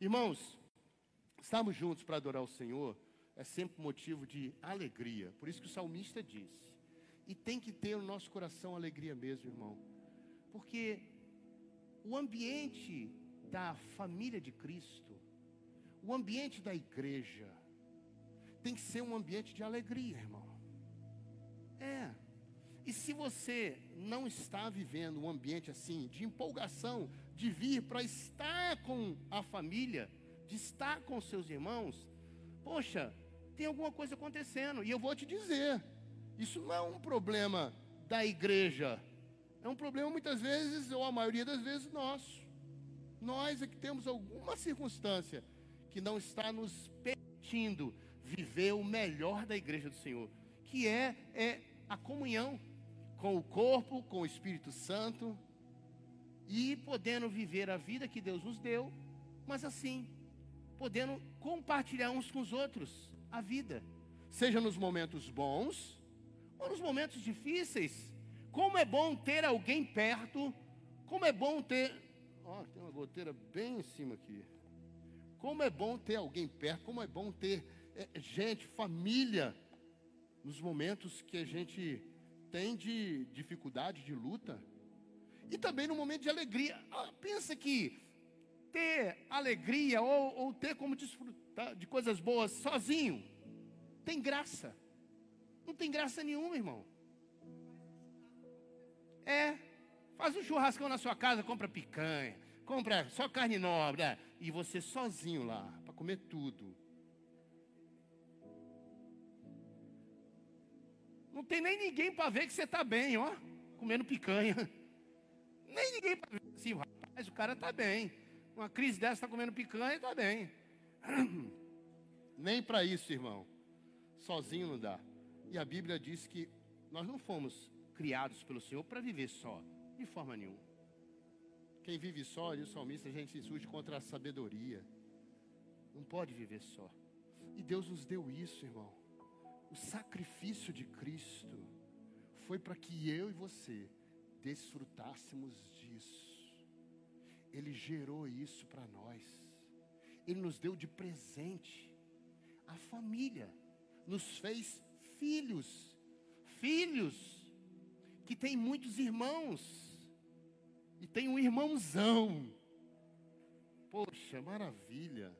Irmãos, estarmos juntos para adorar o Senhor é sempre motivo de alegria. Por isso que o salmista disse. E tem que ter no nosso coração alegria mesmo, irmão. Porque o ambiente da família de Cristo, o ambiente da igreja, tem que ser um ambiente de alegria, irmão. É. E se você não está vivendo um ambiente assim, de empolgação, de vir para estar com a família, de estar com seus irmãos, poxa, tem alguma coisa acontecendo. E eu vou te dizer, isso não é um problema da igreja, é um problema muitas vezes, ou a maioria das vezes, nosso. Nós é que temos alguma circunstância que não está nos permitindo viver o melhor da igreja do Senhor, que é, é a comunhão com o corpo, com o Espírito Santo, e podendo viver a vida que Deus nos deu, mas assim, podendo compartilhar uns com os outros a vida, seja nos momentos bons ou nos momentos difíceis. Como é bom ter alguém perto, como é bom ter. Ó, oh, tem uma goteira bem em cima aqui. Como é bom ter alguém perto, como é bom ter é, gente, família, nos momentos que a gente tem de dificuldade, de luta. E também no momento de alegria. Ah, pensa que ter alegria ou, ou ter como desfrutar de coisas boas sozinho tem graça. Não tem graça nenhuma, irmão. É, faz um churrascão na sua casa, compra picanha, compra só carne nobre, é, e você sozinho lá, para comer tudo. Não tem nem ninguém para ver que você está bem, ó, comendo picanha. Nem ninguém para assim, rapaz, o cara está bem. Uma crise dessa está comendo picanha está bem. Nem para isso, irmão. Sozinho não dá. E a Bíblia diz que nós não fomos criados pelo Senhor para viver só, de forma nenhuma. Quem vive só, e o salmista, a gente se insurge contra a sabedoria. Não pode viver só. E Deus nos deu isso, irmão. O sacrifício de Cristo foi para que eu e você desfrutássemos disso. Ele gerou isso para nós. Ele nos deu de presente a família, nos fez filhos, filhos que tem muitos irmãos e tem um irmãozão. Poxa, maravilha.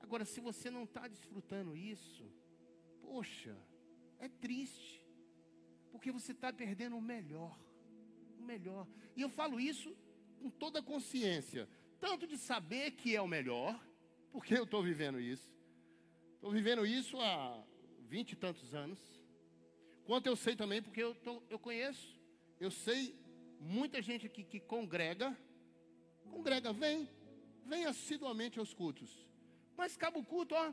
Agora, se você não está desfrutando isso, poxa, é triste, porque você está perdendo o melhor o melhor. E eu falo isso com toda consciência, tanto de saber que é o melhor, porque eu estou vivendo isso. Estou vivendo isso há vinte e tantos anos. Quanto eu sei também, porque eu, tô, eu conheço, eu sei muita gente aqui que congrega, congrega, vem, vem assiduamente aos cultos. Mas acaba o culto, ó,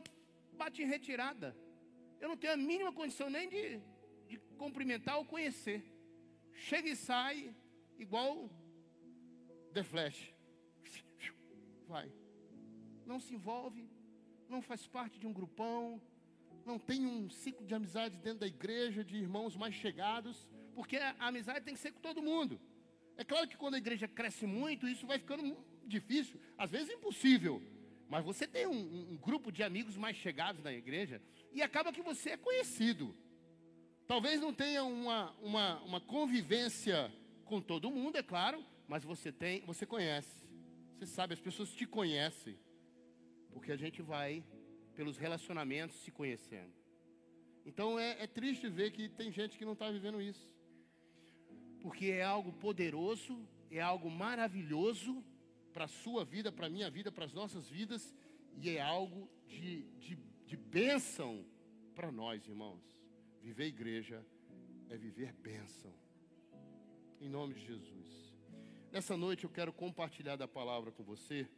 bate em retirada. Eu não tenho a mínima condição nem de, de cumprimentar ou conhecer. Chega e sai, igual The Flash. Vai. Não se envolve, não faz parte de um grupão, não tem um ciclo de amizade dentro da igreja, de irmãos mais chegados, porque a amizade tem que ser com todo mundo. É claro que quando a igreja cresce muito, isso vai ficando difícil, às vezes impossível. Mas você tem um, um grupo de amigos mais chegados na igreja e acaba que você é conhecido. Talvez não tenha uma, uma, uma convivência com todo mundo, é claro, mas você tem, você conhece. Você sabe, as pessoas te conhecem. Porque a gente vai pelos relacionamentos se conhecendo. Então é, é triste ver que tem gente que não está vivendo isso. Porque é algo poderoso, é algo maravilhoso para a sua vida, para a minha vida, para as nossas vidas, e é algo de, de, de bênção para nós, irmãos. Viver igreja é viver bênção em nome de Jesus. Nessa noite eu quero compartilhar da palavra com você.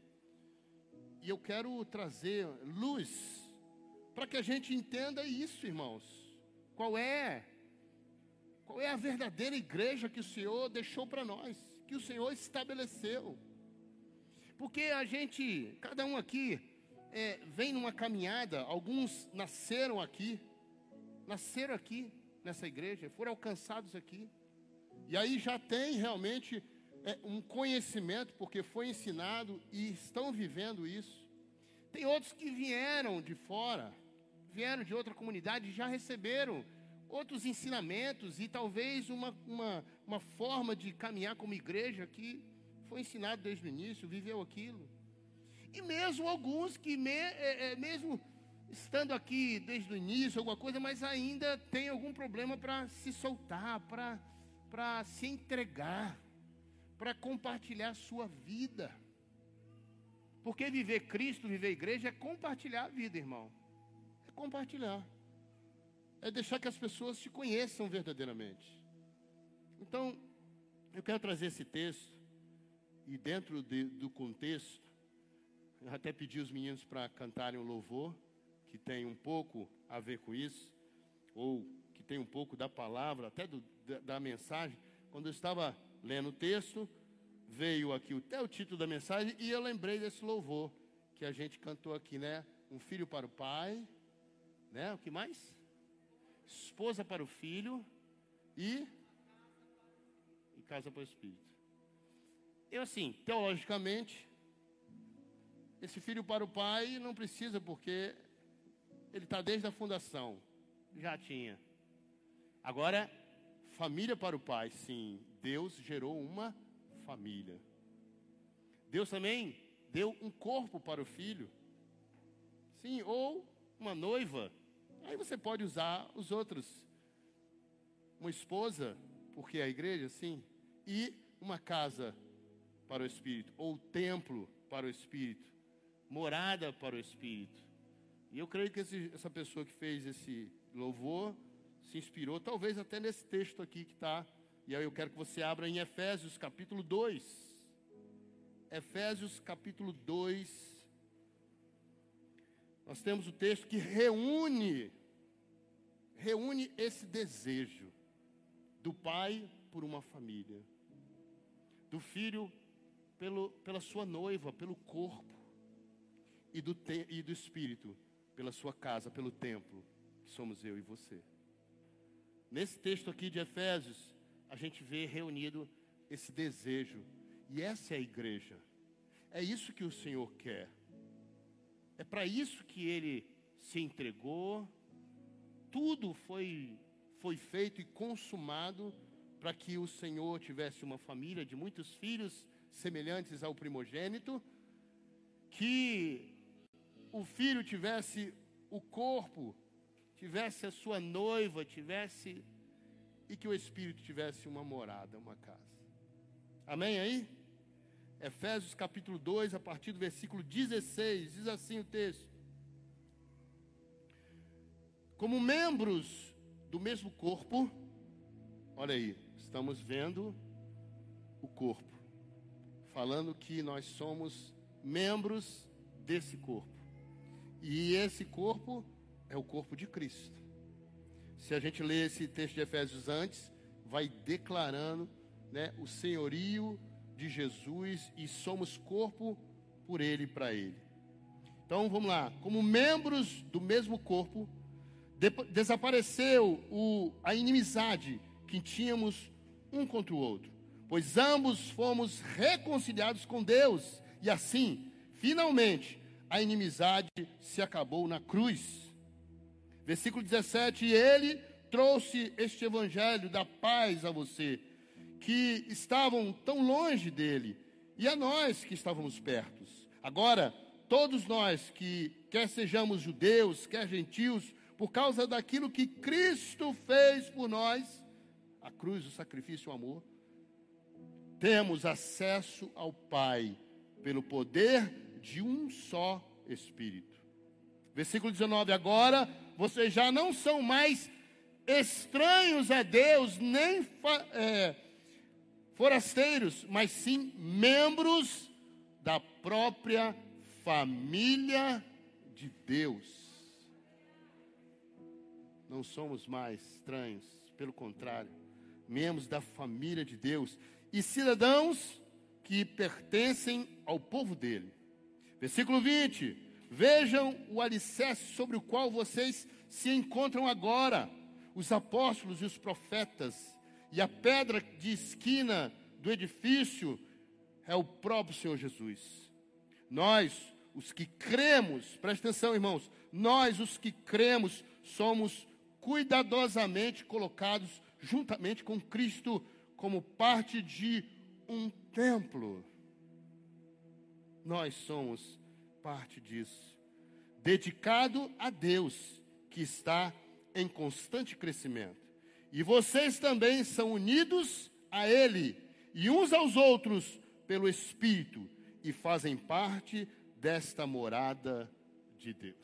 E eu quero trazer luz para que a gente entenda isso, irmãos. Qual é qual é a verdadeira igreja que o Senhor deixou para nós, que o Senhor estabeleceu? Porque a gente, cada um aqui é, vem numa caminhada, alguns nasceram aqui, nasceram aqui nessa igreja, foram alcançados aqui. E aí já tem realmente é, um conhecimento, porque foi ensinado e estão vivendo isso. Tem outros que vieram de fora, vieram de outra comunidade e já receberam outros ensinamentos e talvez uma, uma, uma forma de caminhar como igreja que foi ensinado desde o início, viveu aquilo. E mesmo alguns que, me, é, é, mesmo estando aqui desde o início, alguma coisa, mas ainda tem algum problema para se soltar, para se entregar, para compartilhar a sua vida. Porque viver Cristo, viver igreja, é compartilhar a vida, irmão. É compartilhar. É deixar que as pessoas te conheçam verdadeiramente. Então, eu quero trazer esse texto, e dentro de, do contexto, eu até pedi os meninos para cantarem o louvor, que tem um pouco a ver com isso, ou que tem um pouco da palavra, até do, da, da mensagem. Quando eu estava lendo o texto, veio aqui até o título da mensagem e eu lembrei desse louvor que a gente cantou aqui, né? Um filho para o pai, né? O que mais? Esposa para o filho e e casa para o espírito. Eu assim, teologicamente, esse filho para o pai não precisa porque ele está desde a fundação, já tinha. Agora, família para o pai, sim. Deus gerou uma família. Deus também deu um corpo para o filho. Sim, ou uma noiva. Aí você pode usar os outros. Uma esposa, porque é a igreja, sim. E uma casa para o espírito, ou templo para o espírito, morada para o espírito. E eu creio que esse, essa pessoa que fez esse louvor se inspirou, talvez até nesse texto aqui que está e aí eu quero que você abra em Efésios capítulo 2. Efésios capítulo 2. Nós temos o texto que reúne reúne esse desejo do pai por uma família, do filho pelo, pela sua noiva, pelo corpo, e do, te, e do espírito pela sua casa, pelo templo, que somos eu e você. Nesse texto aqui de Efésios, a gente vê reunido esse desejo. E essa é a igreja. É isso que o Senhor quer. É para isso que ele se entregou. Tudo foi foi feito e consumado para que o Senhor tivesse uma família de muitos filhos semelhantes ao primogênito, que o filho tivesse o corpo, tivesse a sua noiva, tivesse e que o Espírito tivesse uma morada, uma casa. Amém aí? Efésios capítulo 2, a partir do versículo 16, diz assim o texto: Como membros do mesmo corpo, olha aí, estamos vendo o corpo, falando que nós somos membros desse corpo, e esse corpo é o corpo de Cristo. Se a gente ler esse texto de Efésios antes, vai declarando né, o senhorio de Jesus e somos corpo por Ele e para Ele. Então vamos lá, como membros do mesmo corpo, de, desapareceu o, a inimizade que tínhamos um contra o outro, pois ambos fomos reconciliados com Deus, e assim, finalmente, a inimizade se acabou na cruz. Versículo 17: E ele trouxe este evangelho da paz a você, que estavam tão longe dele, e a nós que estávamos perto. Agora, todos nós que, quer sejamos judeus, quer gentios, por causa daquilo que Cristo fez por nós, a cruz, o sacrifício, o amor, temos acesso ao Pai pelo poder de um só Espírito. Versículo 19: Agora vocês já não são mais estranhos a Deus, nem é, forasteiros, mas sim membros da própria família de Deus. Não somos mais estranhos, pelo contrário, membros da família de Deus e cidadãos que pertencem ao povo dele. Versículo 20 Vejam o alicerce sobre o qual vocês se encontram agora: os apóstolos e os profetas, e a pedra de esquina do edifício é o próprio Senhor Jesus. Nós, os que cremos, presta atenção, irmãos, nós, os que cremos, somos cuidadosamente colocados juntamente com Cristo como parte de um templo. Nós somos parte disso, dedicado a Deus, que está em constante crescimento. E vocês também são unidos a Ele e uns aos outros pelo Espírito e fazem parte desta morada de Deus.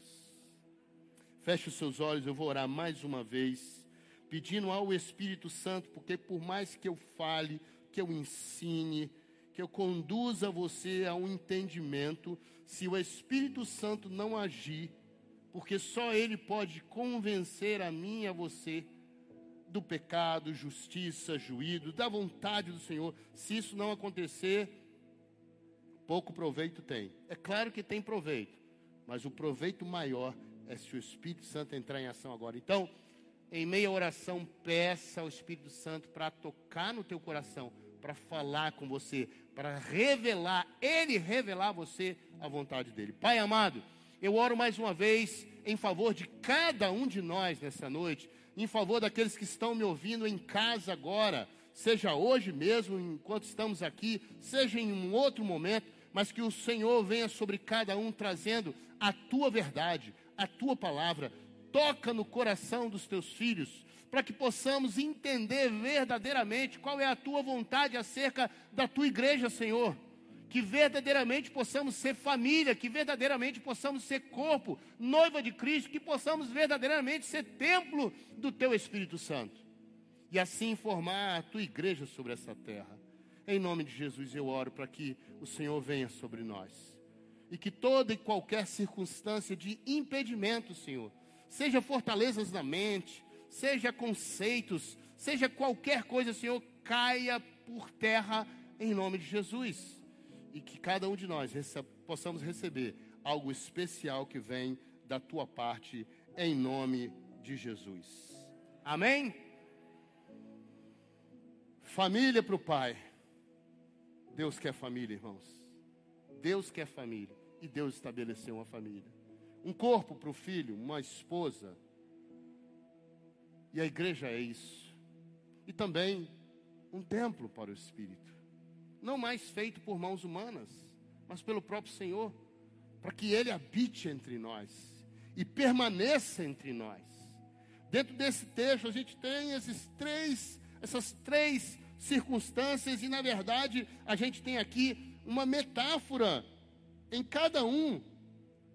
Feche os seus olhos, eu vou orar mais uma vez, pedindo ao Espírito Santo, porque por mais que eu fale, que eu ensine, que eu conduza você a um entendimento, se o Espírito Santo não agir, porque só Ele pode convencer a mim e a você do pecado, justiça, juízo, da vontade do Senhor. Se isso não acontecer, pouco proveito tem. É claro que tem proveito, mas o proveito maior é se o Espírito Santo entrar em ação agora. Então, em meia oração, peça ao Espírito Santo para tocar no teu coração, para falar com você, para revelar, Ele revelar a você a vontade dEle. Pai amado, eu oro mais uma vez em favor de cada um de nós nessa noite, em favor daqueles que estão me ouvindo em casa agora, seja hoje mesmo, enquanto estamos aqui, seja em um outro momento, mas que o Senhor venha sobre cada um trazendo a tua verdade, a tua palavra. Toca no coração dos teus filhos, para que possamos entender verdadeiramente qual é a tua vontade acerca da tua igreja, Senhor que verdadeiramente possamos ser família, que verdadeiramente possamos ser corpo, noiva de Cristo, que possamos verdadeiramente ser templo do Teu Espírito Santo. E assim formar a Tua igreja sobre essa terra. Em nome de Jesus eu oro para que o Senhor venha sobre nós. E que toda e qualquer circunstância de impedimento, Senhor, seja fortalezas na mente, seja conceitos, seja qualquer coisa, Senhor, caia por terra em nome de Jesus e que cada um de nós possamos receber algo especial que vem da tua parte, em nome de Jesus. Amém? Família para o Pai. Deus quer família, irmãos. Deus quer família. E Deus estabeleceu uma família. Um corpo para o filho, uma esposa. E a igreja é isso. E também um templo para o Espírito não mais feito por mãos humanas, mas pelo próprio Senhor, para que Ele habite entre nós e permaneça entre nós. Dentro desse texto a gente tem esses três, essas três circunstâncias e na verdade a gente tem aqui uma metáfora em cada um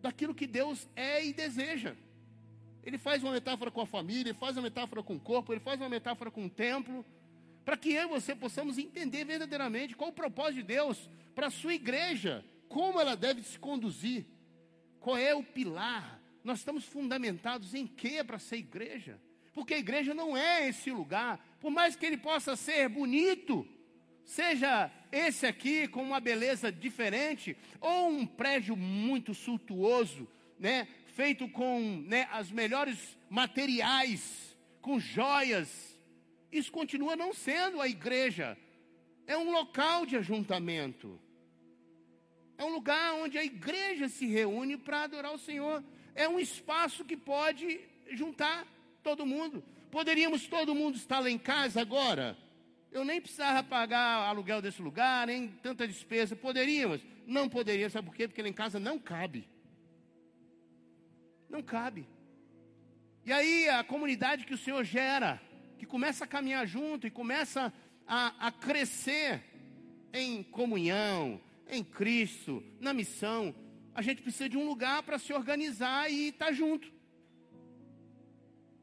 daquilo que Deus é e deseja. Ele faz uma metáfora com a família, ele faz uma metáfora com o corpo, ele faz uma metáfora com o templo para que eu e você possamos entender verdadeiramente qual o propósito de Deus para a sua igreja, como ela deve se conduzir, qual é o pilar. Nós estamos fundamentados em quê para ser igreja? Porque a igreja não é esse lugar, por mais que ele possa ser bonito, seja esse aqui com uma beleza diferente, ou um prédio muito suntuoso, né, feito com né, as melhores materiais, com joias, isso continua não sendo a igreja. É um local de ajuntamento. É um lugar onde a igreja se reúne para adorar o Senhor. É um espaço que pode juntar todo mundo. Poderíamos todo mundo estar lá em casa agora? Eu nem precisava pagar aluguel desse lugar, nem tanta despesa. Poderíamos? Não poderíamos. Sabe por quê? Porque lá em casa não cabe. Não cabe. E aí a comunidade que o Senhor gera que começa a caminhar junto e começa a, a crescer em comunhão, em Cristo, na missão, a gente precisa de um lugar para se organizar e estar tá junto.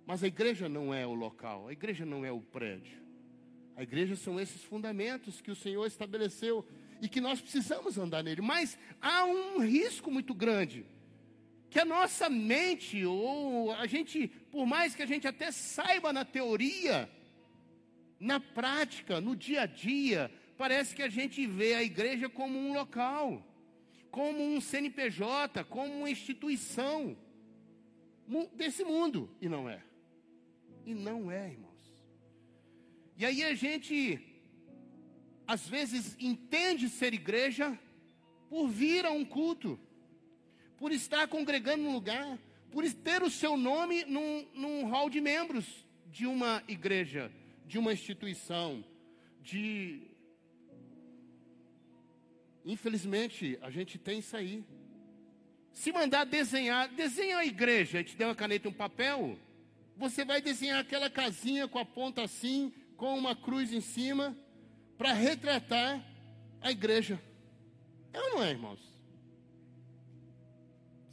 Mas a igreja não é o local, a igreja não é o prédio. A igreja são esses fundamentos que o Senhor estabeleceu e que nós precisamos andar nele. Mas há um risco muito grande que a nossa mente, ou a gente, por mais que a gente até saiba na teoria, na prática, no dia a dia, parece que a gente vê a igreja como um local, como um CNPJ, como uma instituição desse mundo. E não é. E não é, irmãos. E aí a gente, às vezes, entende ser igreja por vir a um culto por estar congregando num lugar, por ter o seu nome num, num hall de membros de uma igreja, de uma instituição, de. Infelizmente, a gente tem isso aí. Se mandar desenhar, desenha a igreja, te der uma caneta e um papel, você vai desenhar aquela casinha com a ponta assim, com uma cruz em cima, para retratar a igreja. É ou não é, irmãos?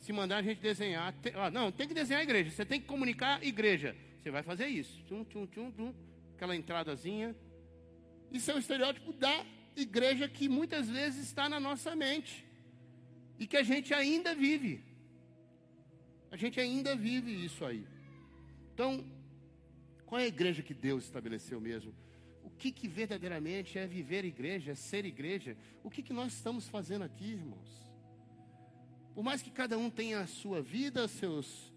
Se mandar a gente desenhar, tem, ah, não, tem que desenhar a igreja, você tem que comunicar a igreja. Você vai fazer isso. Tchum, tchum, tchum, tchum, aquela entradazinha. Isso é um estereótipo da igreja que muitas vezes está na nossa mente e que a gente ainda vive. A gente ainda vive isso aí. Então, qual é a igreja que Deus estabeleceu mesmo? O que, que verdadeiramente é viver igreja, é ser igreja? O que, que nós estamos fazendo aqui, irmãos? Por mais que cada um tenha a sua vida, seus,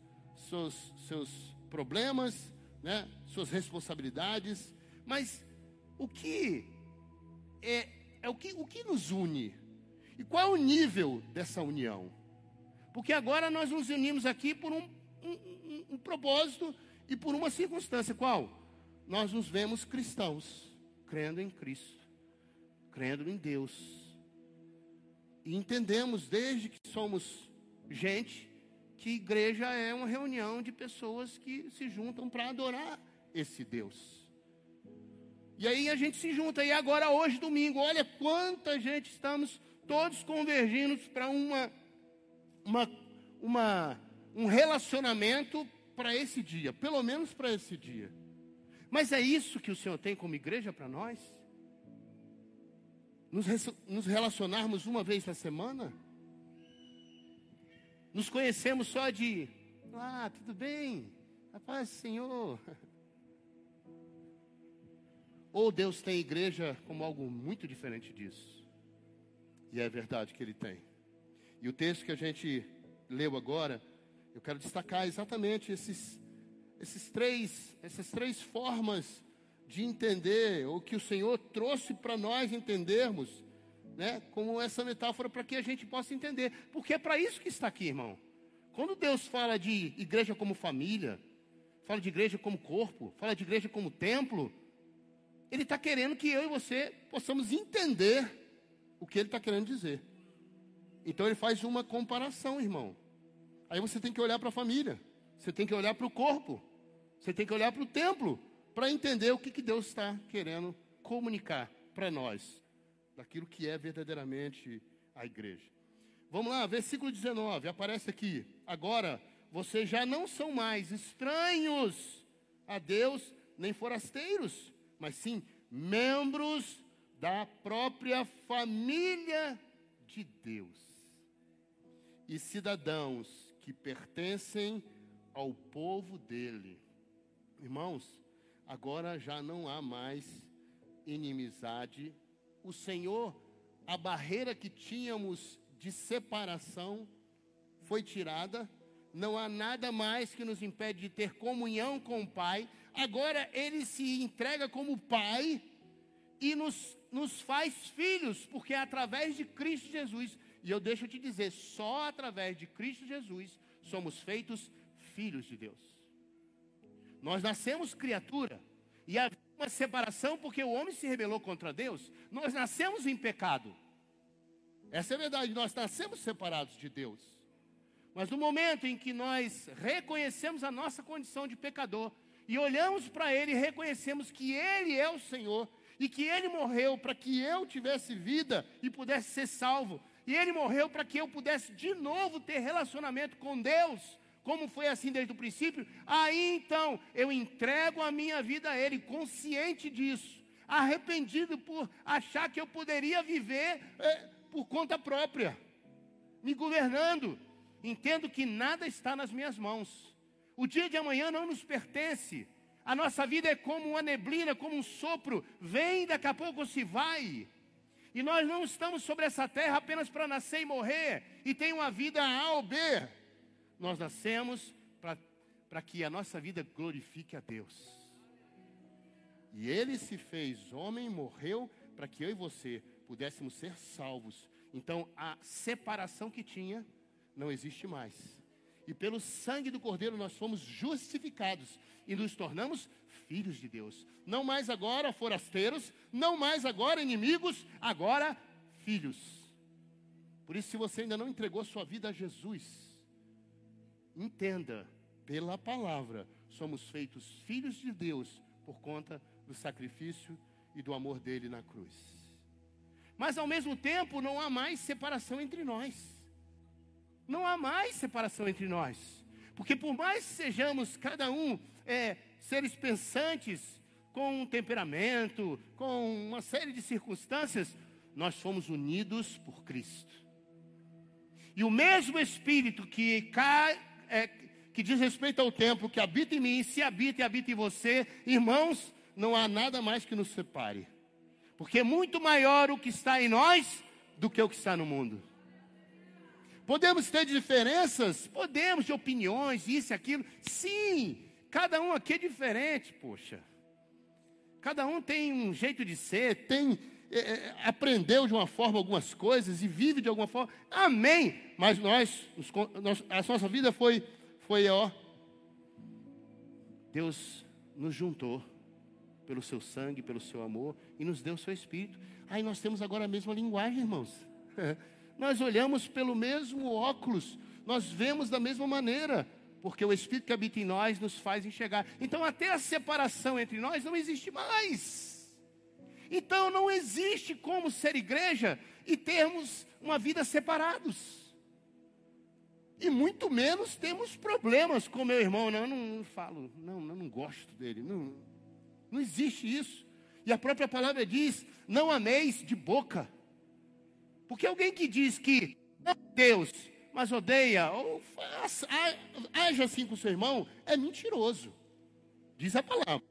seus, seus problemas, né, suas responsabilidades, mas o que é, é o, que, o que nos une? E qual é o nível dessa união? Porque agora nós nos unimos aqui por um, um, um, um propósito e por uma circunstância. Qual? Nós nos vemos cristãos, crendo em Cristo, crendo em Deus. E entendemos desde que somos gente que igreja é uma reunião de pessoas que se juntam para adorar esse Deus. E aí a gente se junta, e agora hoje, domingo, olha quanta gente estamos todos convergindo para uma, uma, uma, um relacionamento para esse dia, pelo menos para esse dia. Mas é isso que o Senhor tem como igreja para nós? Nos, relacionarmos uma vez na semana? Nos conhecemos só de, ah, tudo bem, a paz do Senhor. Ou Deus tem igreja como algo muito diferente disso? E é verdade que ele tem. E o texto que a gente leu agora, eu quero destacar exatamente esses, esses três, essas três formas de entender, ou que o Senhor trouxe para nós entendermos, né, como essa metáfora para que a gente possa entender. Porque é para isso que está aqui, irmão. Quando Deus fala de igreja como família, fala de igreja como corpo, fala de igreja como templo, Ele está querendo que eu e você possamos entender o que ele está querendo dizer. Então ele faz uma comparação, irmão. Aí você tem que olhar para a família, você tem que olhar para o corpo, você tem que olhar para o templo, para entender o que, que Deus está querendo comunicar para nós, daquilo que é verdadeiramente a igreja. Vamos lá, versículo 19, aparece aqui. Agora, vocês já não são mais estranhos a Deus, nem forasteiros, mas sim membros da própria família de Deus e cidadãos que pertencem ao povo dele. Irmãos, agora já não há mais inimizade. O Senhor, a barreira que tínhamos de separação foi tirada. Não há nada mais que nos impede de ter comunhão com o Pai. Agora ele se entrega como Pai e nos nos faz filhos, porque é através de Cristo Jesus, e eu deixo te dizer, só através de Cristo Jesus somos feitos filhos de Deus. Nós nascemos criatura, e havia uma separação porque o homem se rebelou contra Deus. Nós nascemos em pecado. Essa é a verdade, nós nascemos separados de Deus. Mas no momento em que nós reconhecemos a nossa condição de pecador e olhamos para Ele e reconhecemos que Ele é o Senhor, e que ele morreu para que eu tivesse vida e pudesse ser salvo. E ele morreu para que eu pudesse de novo ter relacionamento com Deus, como foi assim desde o princípio. Aí então eu entrego a minha vida a Ele, consciente disso, arrependido por achar que eu poderia viver é, por conta própria, me governando. Entendo que nada está nas minhas mãos. O dia de amanhã não nos pertence. A nossa vida é como uma neblina, como um sopro, vem, daqui a pouco se vai. E nós não estamos sobre essa terra apenas para nascer e morrer e ter uma vida A ou B. Nós nascemos para que a nossa vida glorifique a Deus. E Ele se fez homem, morreu para que eu e você pudéssemos ser salvos. Então, a separação que tinha não existe mais. E pelo sangue do Cordeiro nós fomos justificados e nos tornamos filhos de Deus. Não mais agora forasteiros, não mais agora inimigos, agora filhos. Por isso, se você ainda não entregou sua vida a Jesus, entenda, pela palavra, somos feitos filhos de Deus por conta do sacrifício e do amor dele na cruz. Mas ao mesmo tempo, não há mais separação entre nós. Não há mais separação entre nós. Porque por mais que sejamos cada um é, seres pensantes, com um temperamento, com uma série de circunstâncias, nós fomos unidos por Cristo. E o mesmo Espírito que, é, que diz respeito ao tempo, que habita em mim, se habita e habita em você, irmãos, não há nada mais que nos separe. Porque é muito maior o que está em nós do que o que está no mundo. Podemos ter diferenças? Podemos, de opiniões, isso e aquilo. Sim, Cada um aqui é diferente, poxa. Cada um tem um jeito de ser, tem é, é, aprendeu de uma forma algumas coisas e vive de alguma forma. Amém. Mas nós, nós a nossa vida foi, foi ó. Deus nos juntou pelo seu sangue, pelo seu amor e nos deu o seu espírito. Aí nós temos agora a mesma linguagem, irmãos. nós olhamos pelo mesmo óculos, nós vemos da mesma maneira porque o Espírito que habita em nós nos faz enxergar. Então, até a separação entre nós não existe mais. Então, não existe como ser igreja e termos uma vida separados. E muito menos temos problemas com meu irmão. Não, eu não falo, não, eu não gosto dele. Não, não existe isso. E a própria palavra diz: não ameis de boca. Porque alguém que diz que Deus mas odeia, ou faça, haja assim com seu irmão, é mentiroso. Diz a palavra.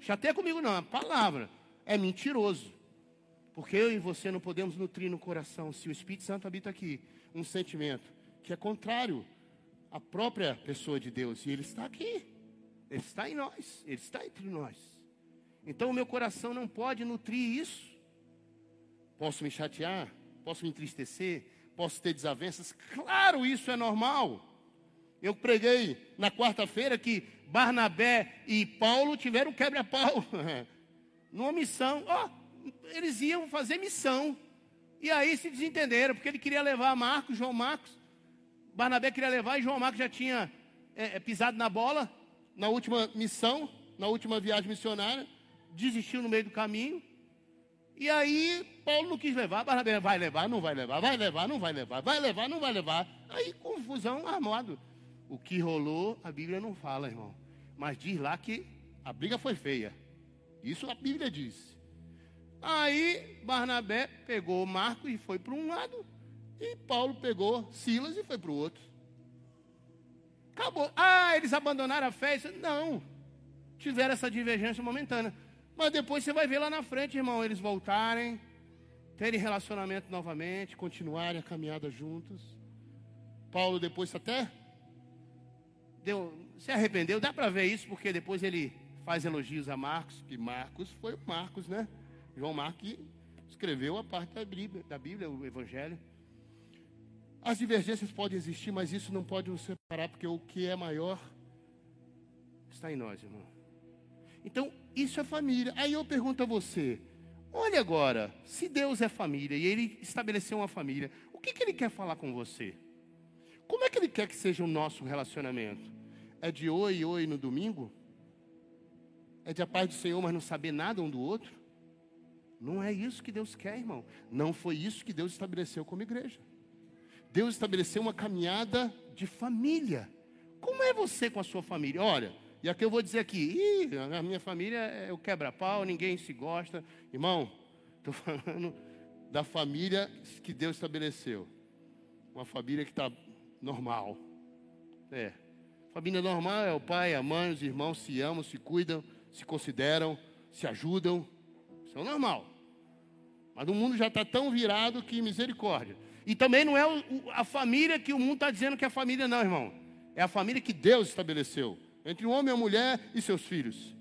Chateia comigo não, a palavra é mentiroso. Porque eu e você não podemos nutrir no coração, se o Espírito Santo habita aqui, um sentimento que é contrário à própria pessoa de Deus. E Ele está aqui. Ele está em nós. Ele está entre nós. Então o meu coração não pode nutrir isso. Posso me chatear? Posso me entristecer? posso ter desavenças. Claro, isso é normal. Eu preguei na quarta-feira que Barnabé e Paulo tiveram quebra-pau numa missão. Ó, oh, eles iam fazer missão. E aí se desentenderam, porque ele queria levar Marcos, João Marcos. Barnabé queria levar e João Marcos já tinha é, pisado na bola na última missão, na última viagem missionária. Desistiu no meio do caminho. E aí Paulo não quis levar, Barnabé vai levar, não vai levar, vai levar, não vai levar, vai levar, não vai levar. Aí confusão armado. O que rolou, a Bíblia não fala, irmão. Mas diz lá que a briga foi feia. Isso a Bíblia diz. Aí Barnabé pegou Marcos e foi para um lado. E Paulo pegou Silas e foi para o outro. Acabou. Ah, eles abandonaram a fé? Não. Tiveram essa divergência momentânea. Mas depois você vai ver lá na frente, irmão, eles voltarem, terem relacionamento novamente, continuarem a caminhada juntos. Paulo depois até deu, se arrependeu, dá para ver isso, porque depois ele faz elogios a Marcos, que Marcos foi Marcos, né? João Marcos escreveu a parte da Bíblia, da Bíblia, o Evangelho. As divergências podem existir, mas isso não pode nos separar, porque o que é maior está em nós, irmão. Então, isso é família. Aí eu pergunto a você: olha agora, se Deus é família e Ele estabeleceu uma família, o que, que Ele quer falar com você? Como é que Ele quer que seja o nosso relacionamento? É de oi, oi no domingo? É de a paz do Senhor, mas não saber nada um do outro? Não é isso que Deus quer, irmão. Não foi isso que Deus estabeleceu como igreja. Deus estabeleceu uma caminhada de família. Como é você com a sua família? Olha, e aqui eu vou dizer aqui, a minha família é o quebra-pau, ninguém se gosta. Irmão, estou falando da família que Deus estabeleceu. Uma família que está normal. É. Família normal é o pai, a mãe, os irmãos se amam, se cuidam, se consideram, se ajudam. Isso é normal. Mas o mundo já está tão virado que misericórdia. E também não é a família que o mundo está dizendo que é família, não, irmão. É a família que Deus estabeleceu entre o homem e a mulher e seus filhos.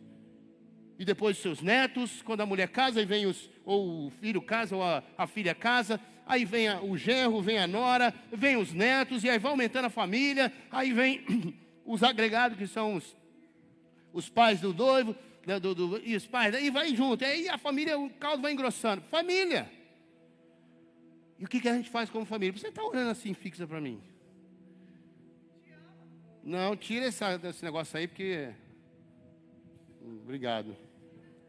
E depois seus netos, quando a mulher casa e vem os, ou o filho casa ou a, a filha casa, aí vem a, o genro, vem a nora, vem os netos, e aí vai aumentando a família, aí vem os agregados, que são os, os pais do noivo, né, do, do, e os pais, e vai junto, aí a família, o caldo vai engrossando. Família! E o que, que a gente faz como família? Você está olhando assim, fixa para mim. Não, tira essa, esse negócio aí, porque. Obrigado.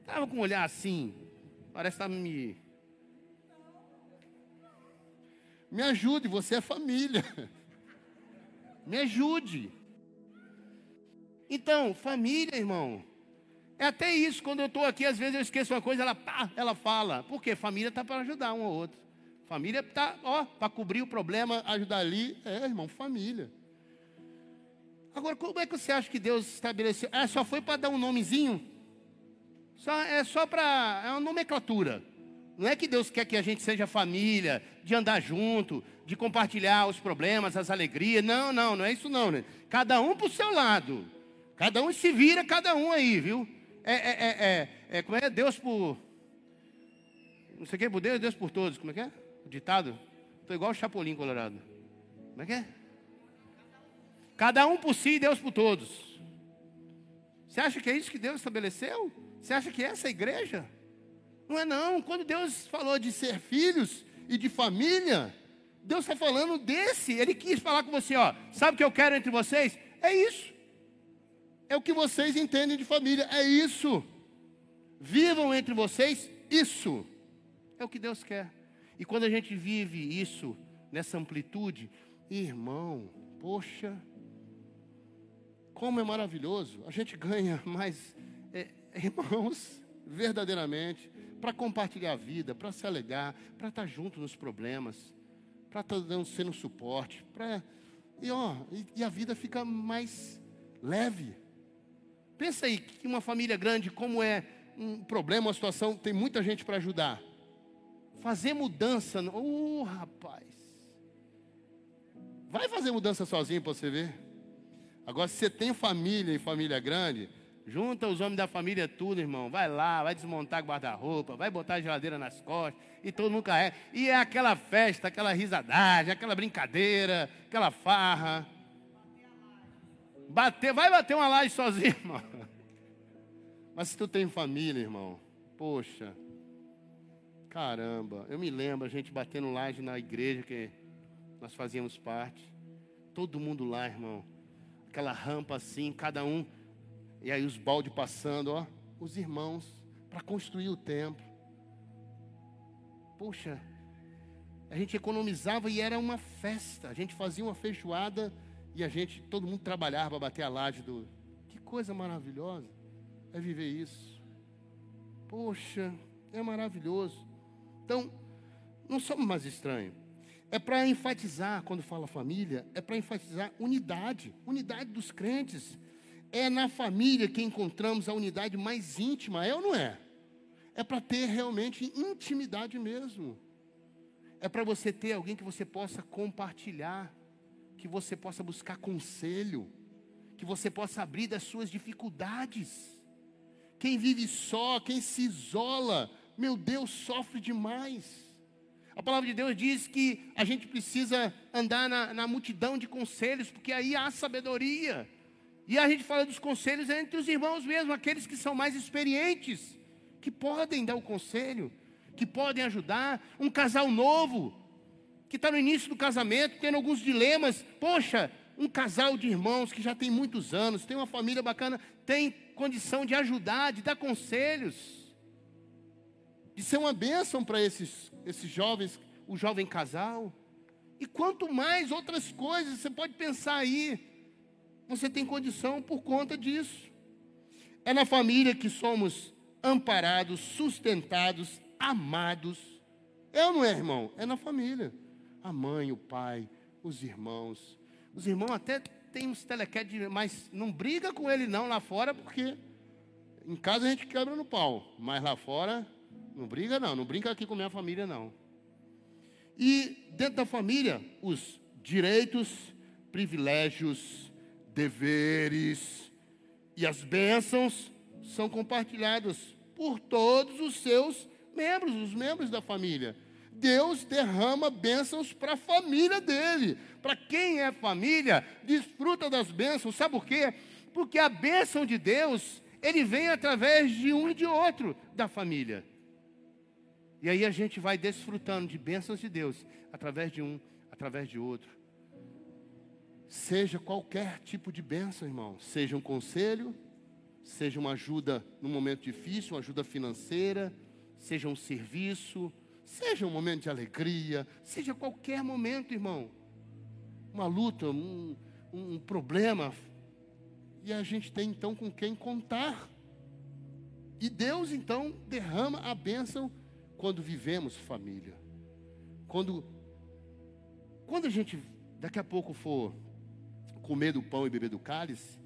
Estava com um olhar assim. Parece que está me. Me ajude, você é família. Me ajude. Então, família, irmão. É até isso, quando eu estou aqui, às vezes eu esqueço uma coisa, ela pá, ela fala. Por quê? Família está para ajudar um ao outro. Família está, ó, para cobrir o problema, ajudar ali. É, irmão, família. Agora, como é que você acha que Deus estabeleceu? Ah, só foi para dar um nomezinho? Só, é só para. É uma nomenclatura. Não é que Deus quer que a gente seja família, de andar junto, de compartilhar os problemas, as alegrias. Não, não, não é isso não, né? Cada um para o seu lado. Cada um se vira, cada um aí, viu? É, é, é, é, é como é? Deus por. Não sei o que por Deus, Deus por todos. Como é que é? O ditado? Estou igual o Chapolin Colorado. Como é que é? Cada um por si e Deus por todos. Você acha que é isso que Deus estabeleceu? Você acha que é essa a igreja? Não é não. Quando Deus falou de ser filhos e de família, Deus está falando desse. Ele quis falar com você, ó. Sabe o que eu quero entre vocês? É isso. É o que vocês entendem de família. É isso. Vivam entre vocês isso. É o que Deus quer. E quando a gente vive isso nessa amplitude, irmão, poxa, como é maravilhoso, a gente ganha mais é, irmãos, verdadeiramente, para compartilhar a vida, para se alegar, para estar tá junto nos problemas, para estar tá dando, sendo suporte, para e, ó, e, e a vida fica mais leve. Pensa aí que uma família grande, como é um problema, uma situação, tem muita gente para ajudar. Fazer mudança, oh rapaz. Vai fazer mudança sozinho para você ver. Agora, se você tem família e família grande, junta os homens da família tudo, irmão. Vai lá, vai desmontar guarda-roupa, vai botar a geladeira nas costas, e todo mundo carrega. E é aquela festa, aquela risadagem, aquela brincadeira, aquela farra. Bater, vai bater uma laje sozinho, irmão. Mas se tu tem família, irmão, poxa, caramba, eu me lembro a gente batendo laje na igreja que nós fazíamos parte. Todo mundo lá, irmão aquela rampa assim, cada um, e aí os balde passando, ó, os irmãos, para construir o templo. Poxa, a gente economizava e era uma festa. A gente fazia uma feijoada e a gente, todo mundo trabalhava para bater a laje do. Que coisa maravilhosa é viver isso. Poxa, é maravilhoso. Então, não somos mais estranhos. É para enfatizar, quando fala família, é para enfatizar unidade, unidade dos crentes. É na família que encontramos a unidade mais íntima, é ou não é? É para ter realmente intimidade mesmo. É para você ter alguém que você possa compartilhar, que você possa buscar conselho, que você possa abrir das suas dificuldades. Quem vive só, quem se isola, meu Deus, sofre demais. A palavra de Deus diz que a gente precisa andar na, na, multidão de conselhos, porque aí há sabedoria. E a gente fala dos conselhos entre os irmãos mesmo, aqueles que são mais experientes, que podem dar o conselho, que podem ajudar. Um casal novo, que está no início do casamento, tendo alguns dilemas. Poxa, um casal de irmãos que já tem muitos anos, tem uma família bacana, tem condição de ajudar, de dar conselhos de ser uma bênção para esses, esses jovens, o jovem casal. E quanto mais outras coisas você pode pensar aí, você tem condição por conta disso. É na família que somos amparados, sustentados, amados. É ou não é, irmão? É na família. A mãe, o pai, os irmãos. Os irmãos até têm uns telequetes, mas não briga com ele não lá fora, porque em casa a gente quebra no pau, mas lá fora não briga não, não brinca aqui com minha família não. E dentro da família, os direitos, privilégios, deveres e as bênçãos são compartilhados por todos os seus membros, os membros da família. Deus derrama bênçãos para a família dele. Para quem é família, desfruta das bênçãos. Sabe por quê? Porque a bênção de Deus, ele vem através de um e de outro da família. E aí a gente vai desfrutando de bênçãos de Deus através de um, através de outro. Seja qualquer tipo de bênção, irmão. Seja um conselho, seja uma ajuda num momento difícil, uma ajuda financeira, seja um serviço, seja um momento de alegria, seja qualquer momento, irmão. Uma luta, um, um problema. E a gente tem então com quem contar. E Deus então derrama a bênção quando vivemos família. Quando, quando a gente daqui a pouco for comer do pão e beber do cálice,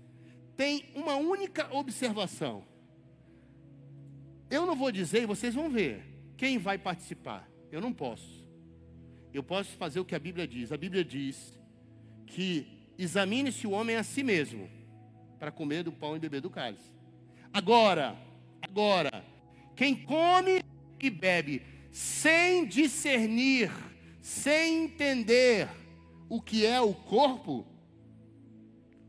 tem uma única observação. Eu não vou dizer, e vocês vão ver, quem vai participar. Eu não posso. Eu posso fazer o que a Bíblia diz. A Bíblia diz que examine-se o homem a si mesmo para comer do pão e beber do cálice. Agora, agora, quem come e bebe sem discernir, sem entender o que é o corpo,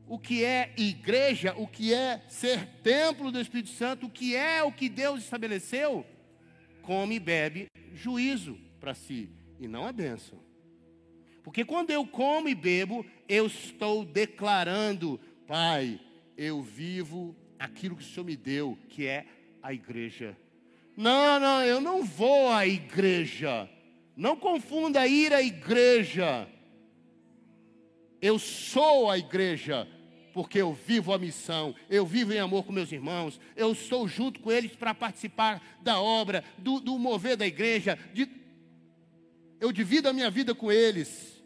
o que é igreja, o que é ser templo do Espírito Santo, o que é o que Deus estabeleceu, come e bebe juízo para si e não a bênção. Porque quando eu como e bebo, eu estou declarando, Pai, eu vivo aquilo que o Senhor me deu, que é a igreja. Não, não, eu não vou à igreja. Não confunda ir à igreja. Eu sou a igreja porque eu vivo a missão, eu vivo em amor com meus irmãos, eu estou junto com eles para participar da obra, do, do mover da igreja, de, eu divido a minha vida com eles.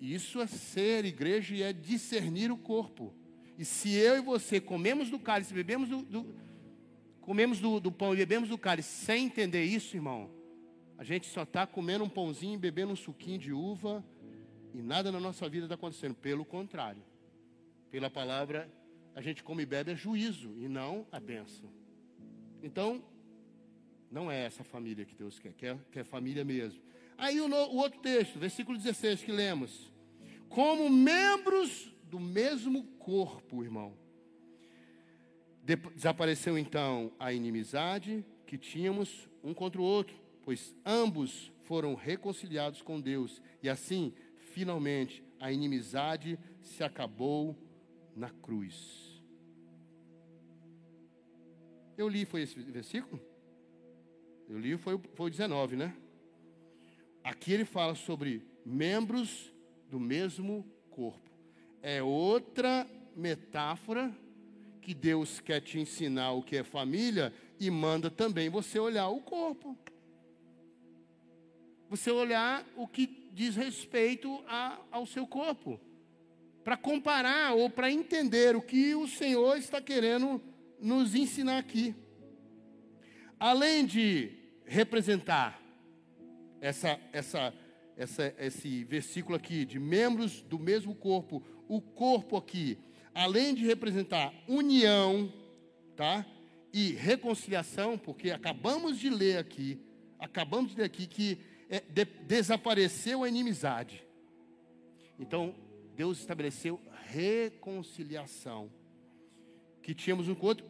Isso é ser igreja e é discernir o corpo. E se eu e você comemos do cálice, bebemos do, do comemos do, do, pão e bebemos do cálice sem entender isso, irmão, a gente só está comendo um pãozinho e bebendo um suquinho de uva e nada na nossa vida está acontecendo. Pelo contrário. Pela palavra, a gente come e bebe é juízo e não a benção. Então, não é essa família que Deus quer, quer, quer família mesmo. Aí o, o outro texto, versículo 16 que lemos. Como membros do mesmo corpo, irmão. Desapareceu então a inimizade que tínhamos um contra o outro, pois ambos foram reconciliados com Deus, e assim finalmente a inimizade se acabou na cruz. Eu li, foi esse versículo? Eu li, foi, foi o 19, né? Aqui ele fala sobre membros do mesmo corpo. É outra metáfora que Deus quer te ensinar o que é família e manda também você olhar o corpo. Você olhar o que diz respeito a, ao seu corpo. Para comparar ou para entender o que o Senhor está querendo nos ensinar aqui. Além de representar essa, essa, essa, esse versículo aqui de membros do mesmo corpo, o corpo aqui, além de representar união, tá? E reconciliação, porque acabamos de ler aqui, acabamos de ler aqui que de, desapareceu a inimizade. Então, Deus estabeleceu reconciliação. Que tínhamos um com o outro,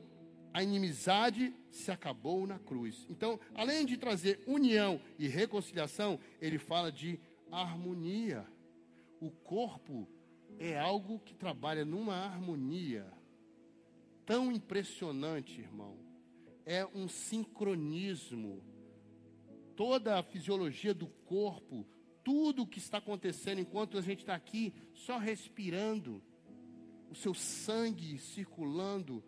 a inimizade se acabou na cruz. Então, além de trazer união e reconciliação, ele fala de harmonia. O corpo é algo que trabalha numa harmonia tão impressionante, irmão. É um sincronismo toda a fisiologia do corpo, tudo o que está acontecendo enquanto a gente está aqui só respirando, o seu sangue circulando,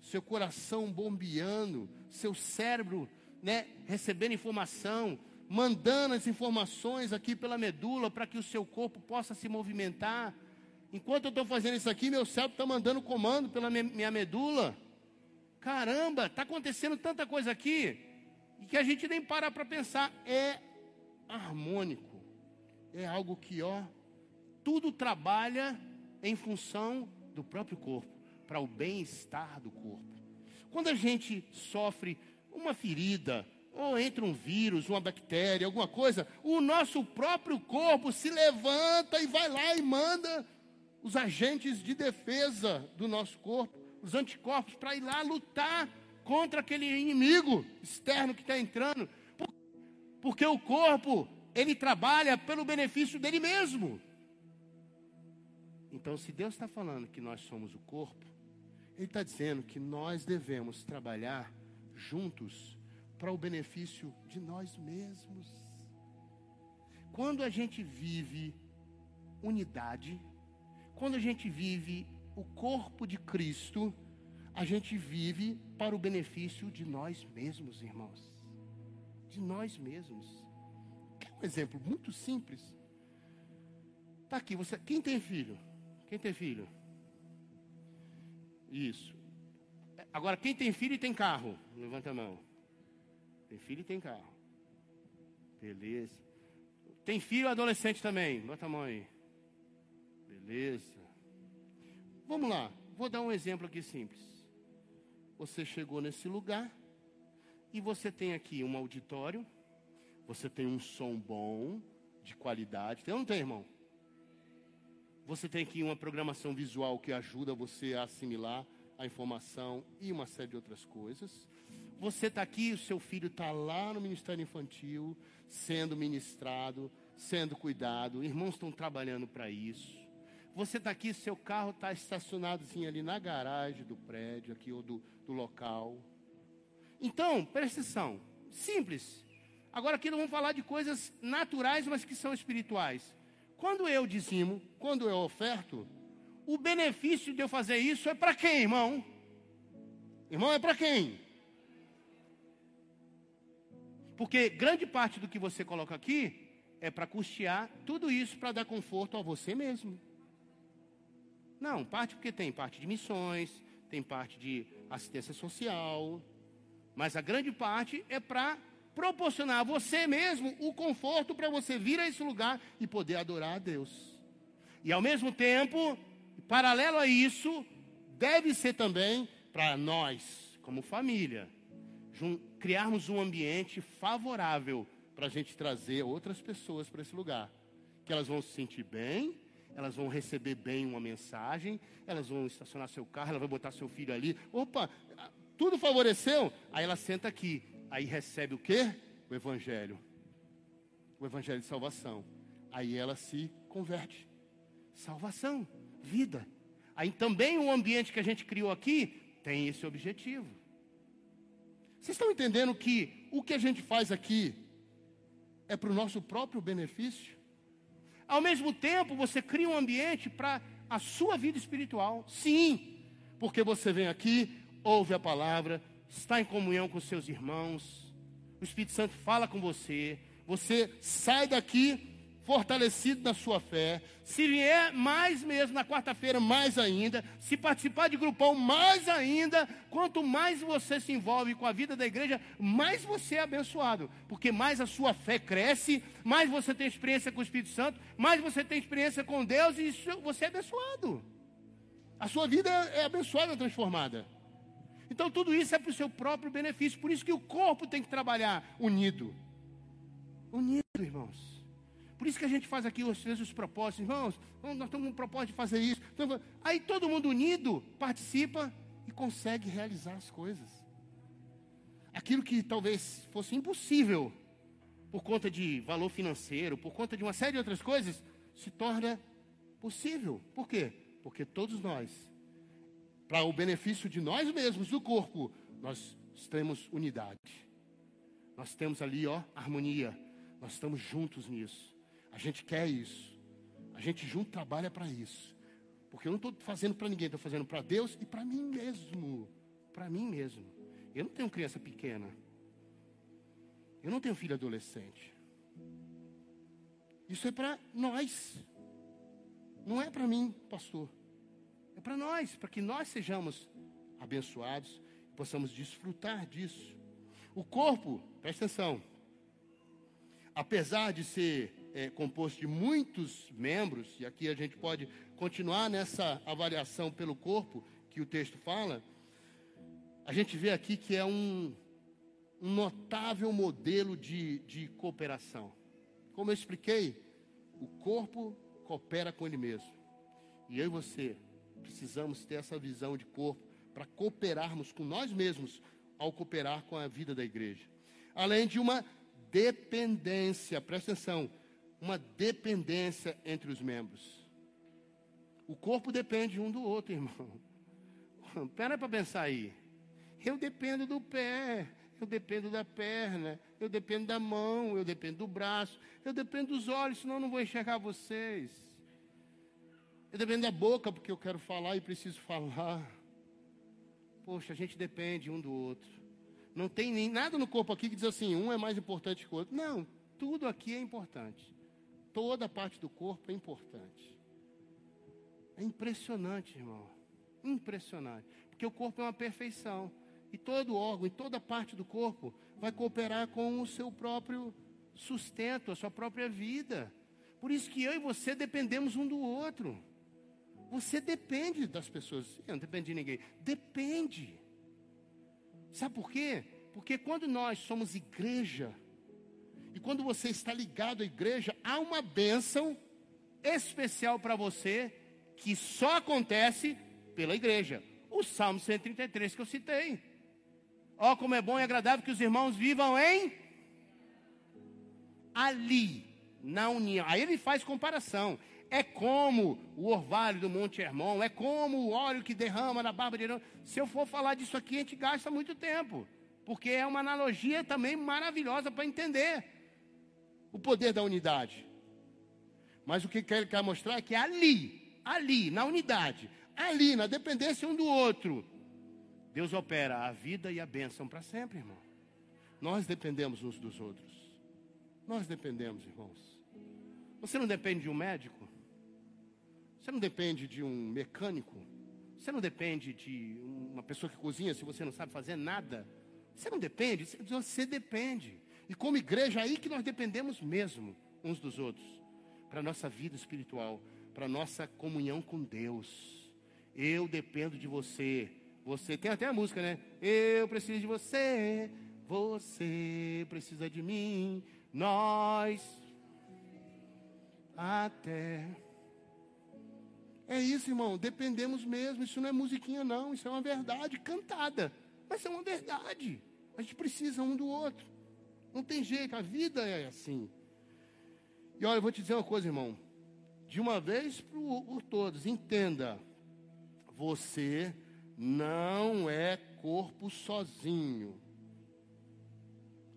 seu coração bombeando, seu cérebro né, recebendo informação, mandando as informações aqui pela medula para que o seu corpo possa se movimentar. Enquanto eu estou fazendo isso aqui, meu cérebro está mandando comando pela minha medula. Caramba, está acontecendo tanta coisa aqui e que a gente nem para para pensar, é harmônico. É algo que, ó, tudo trabalha em função do próprio corpo, para o bem-estar do corpo. Quando a gente sofre uma ferida, ou entra um vírus, uma bactéria, alguma coisa, o nosso próprio corpo se levanta e vai lá e manda os agentes de defesa do nosso corpo, os anticorpos, para ir lá lutar contra aquele inimigo externo que está entrando. Porque o corpo, ele trabalha pelo benefício dele mesmo. Então, se Deus está falando que nós somos o corpo, Ele está dizendo que nós devemos trabalhar juntos para o benefício de nós mesmos. Quando a gente vive unidade, quando a gente vive o corpo de Cristo, a gente vive para o benefício de nós mesmos, irmãos. De nós mesmos. Quer um exemplo muito simples? Está aqui, você. Quem tem filho? Quem tem filho? Isso. Agora, quem tem filho e tem carro? Levanta a mão. Tem filho e tem carro. Beleza. Tem filho adolescente também? Bota a mão aí. Beleza. Vamos lá. Vou dar um exemplo aqui simples. Você chegou nesse lugar e você tem aqui um auditório. Você tem um som bom, de qualidade. Tem ou não tem, irmão? Você tem aqui uma programação visual que ajuda você a assimilar a informação e uma série de outras coisas. Você está aqui, o seu filho está lá no Ministério Infantil, sendo ministrado, sendo cuidado, irmãos estão trabalhando para isso. Você está aqui, seu carro está estacionado assim, ali na garagem do prédio, aqui ou do, do local. Então, presta atenção, simples. Agora aqui nós vamos falar de coisas naturais, mas que são espirituais. Quando eu dizimo, quando eu oferto, o benefício de eu fazer isso é para quem, irmão? Irmão, é para quem? Porque grande parte do que você coloca aqui é para custear tudo isso para dar conforto a você mesmo. Não, parte porque tem parte de missões, tem parte de assistência social, mas a grande parte é para proporcionar a você mesmo o conforto para você vir a esse lugar e poder adorar a Deus. E ao mesmo tempo, paralelo a isso, deve ser também para nós, como família, criarmos um ambiente favorável para a gente trazer outras pessoas para esse lugar. Que elas vão se sentir bem, elas vão receber bem uma mensagem, elas vão estacionar seu carro, ela vai botar seu filho ali. Opa, tudo favoreceu? Aí ela senta aqui aí recebe o que? O Evangelho. O Evangelho de salvação. Aí ela se converte. Salvação, vida. Aí também o ambiente que a gente criou aqui tem esse objetivo. Vocês estão entendendo que o que a gente faz aqui é para o nosso próprio benefício? Ao mesmo tempo, você cria um ambiente para a sua vida espiritual. Sim, porque você vem aqui, ouve a palavra, está em comunhão com seus irmãos, o Espírito Santo fala com você, você sai daqui fortalecido na sua fé. Se vier mais mesmo na quarta-feira, mais ainda. Se participar de grupão, mais ainda. Quanto mais você se envolve com a vida da igreja, mais você é abençoado. Porque mais a sua fé cresce, mais você tem experiência com o Espírito Santo, mais você tem experiência com Deus e você é abençoado. A sua vida é abençoada, transformada. Então tudo isso é para o seu próprio benefício. Por isso que o corpo tem que trabalhar unido. Unido, irmãos. Por isso que a gente faz aqui os propósitos, irmãos, nós temos um propósito de fazer isso. Então, aí todo mundo unido participa e consegue realizar as coisas. Aquilo que talvez fosse impossível por conta de valor financeiro, por conta de uma série de outras coisas, se torna possível. Por quê? Porque todos nós para o benefício de nós mesmos, do corpo, nós temos unidade. Nós temos ali, ó, harmonia. Nós estamos juntos nisso. A gente quer isso. A gente junto trabalha para isso. Porque eu não estou fazendo para ninguém, estou fazendo para Deus e para mim mesmo. Para mim mesmo. Eu não tenho criança pequena. Eu não tenho filho adolescente. Isso é para nós. Não é para mim, pastor. É para nós, para que nós sejamos abençoados e possamos desfrutar disso. O corpo, presta atenção, apesar de ser é, composto de muitos membros, e aqui a gente pode continuar nessa avaliação pelo corpo que o texto fala, a gente vê aqui que é um, um notável modelo de, de cooperação. Como eu expliquei, o corpo coopera com ele mesmo. E eu e você precisamos ter essa visão de corpo para cooperarmos com nós mesmos ao cooperar com a vida da igreja. Além de uma dependência, presta atenção, uma dependência entre os membros. O corpo depende um do outro, irmão. Pera para pensar aí. Eu dependo do pé, eu dependo da perna, eu dependo da mão, eu dependo do braço, eu dependo dos olhos, senão eu não vou enxergar vocês. Eu dependo da boca, porque eu quero falar e preciso falar. Poxa, a gente depende um do outro. Não tem nem nada no corpo aqui que diz assim, um é mais importante que o outro. Não, tudo aqui é importante. Toda parte do corpo é importante. É impressionante, irmão. Impressionante. Porque o corpo é uma perfeição. E todo órgão, e toda parte do corpo vai cooperar com o seu próprio sustento, a sua própria vida. Por isso que eu e você dependemos um do outro. Você depende das pessoas. Eu não depende de ninguém. Depende. Sabe por quê? Porque quando nós somos igreja, e quando você está ligado à igreja, há uma bênção especial para você que só acontece pela igreja. O Salmo 133 que eu citei. Ó, oh, como é bom e agradável que os irmãos vivam em ali, na união. Aí ele faz comparação. É como o orvalho do Monte Hermon, é como o óleo que derrama na barba de Arão. Se eu for falar disso aqui, a gente gasta muito tempo, porque é uma analogia também maravilhosa para entender o poder da unidade. Mas o que ele quer mostrar é que ali, ali, na unidade, ali, na dependência um do outro, Deus opera a vida e a bênção para sempre, irmão. Nós dependemos uns dos outros. Nós dependemos, irmãos. Você não depende de um médico? Você não depende de um mecânico? Você não depende de uma pessoa que cozinha se você não sabe fazer nada? Você não depende? Você depende. E como igreja, é aí que nós dependemos mesmo uns dos outros. Para a nossa vida espiritual, para a nossa comunhão com Deus. Eu dependo de você. Você tem até a música, né? Eu preciso de você. Você precisa de mim. Nós até. É isso, irmão. Dependemos mesmo. Isso não é musiquinha, não. Isso é uma verdade cantada. Mas é uma verdade. A gente precisa um do outro. Não tem jeito. A vida é assim. E olha, eu vou te dizer uma coisa, irmão. De uma vez por, todas, entenda. Você não é corpo sozinho.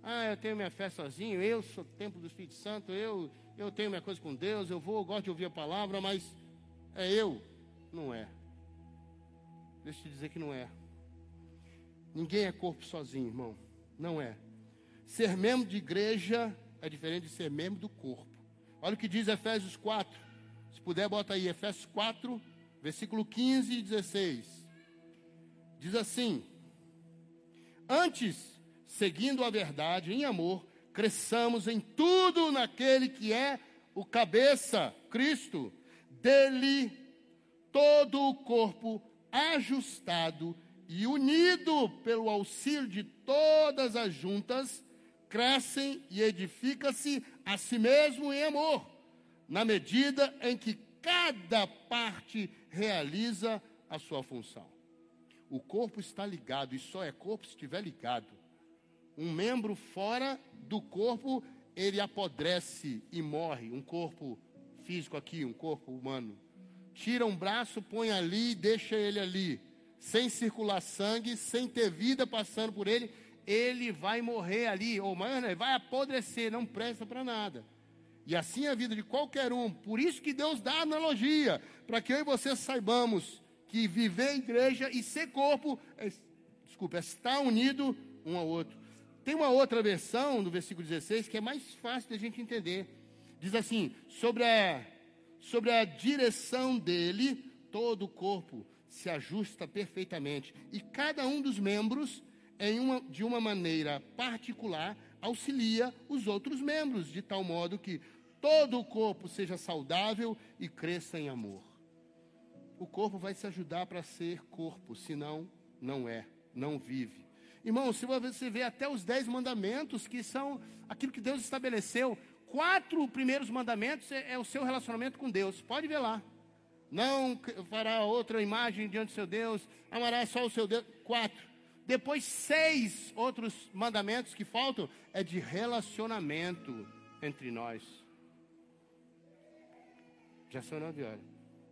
Ah, eu tenho minha fé sozinho, eu sou templo do Espírito Santo, eu, eu tenho minha coisa com Deus, eu vou, eu gosto de ouvir a palavra, mas é eu. Não é. Deixa eu te dizer que não é. Ninguém é corpo sozinho, irmão. Não é. Ser membro de igreja é diferente de ser membro do corpo. Olha o que diz Efésios 4. Se puder, bota aí. Efésios 4, versículo 15 e 16. Diz assim: Antes seguindo a verdade em amor, cresçamos em tudo naquele que é o cabeça, Cristo. Dele todo o corpo ajustado e unido pelo auxílio de todas as juntas, crescem e edifica-se a si mesmo em amor, na medida em que cada parte realiza a sua função. O corpo está ligado e só é corpo se estiver ligado um membro fora do corpo, ele apodrece e morre. Um corpo físico aqui, um corpo humano. Tira um braço, põe ali e deixa ele ali. Sem circular sangue, sem ter vida passando por ele, ele vai morrer ali. Ou, mano, vai apodrecer, não presta para nada. E assim é a vida de qualquer um. Por isso que Deus dá analogia, para que eu e você saibamos que viver em igreja e ser corpo, é, desculpa, é estar unido um ao outro. Tem uma outra versão do versículo 16 que é mais fácil de a gente entender. Diz assim: sobre a, sobre a direção dele, todo o corpo se ajusta perfeitamente. E cada um dos membros, em uma, de uma maneira particular, auxilia os outros membros, de tal modo que todo o corpo seja saudável e cresça em amor. O corpo vai se ajudar para ser corpo, senão, não é, não vive. Irmão, se você vê até os dez mandamentos, que são aquilo que Deus estabeleceu, quatro primeiros mandamentos é, é o seu relacionamento com Deus. Pode ver lá. Não fará outra imagem diante do seu Deus, amará só o seu Deus. Quatro. Depois, seis outros mandamentos que faltam é de relacionamento entre nós. Já são nove horas.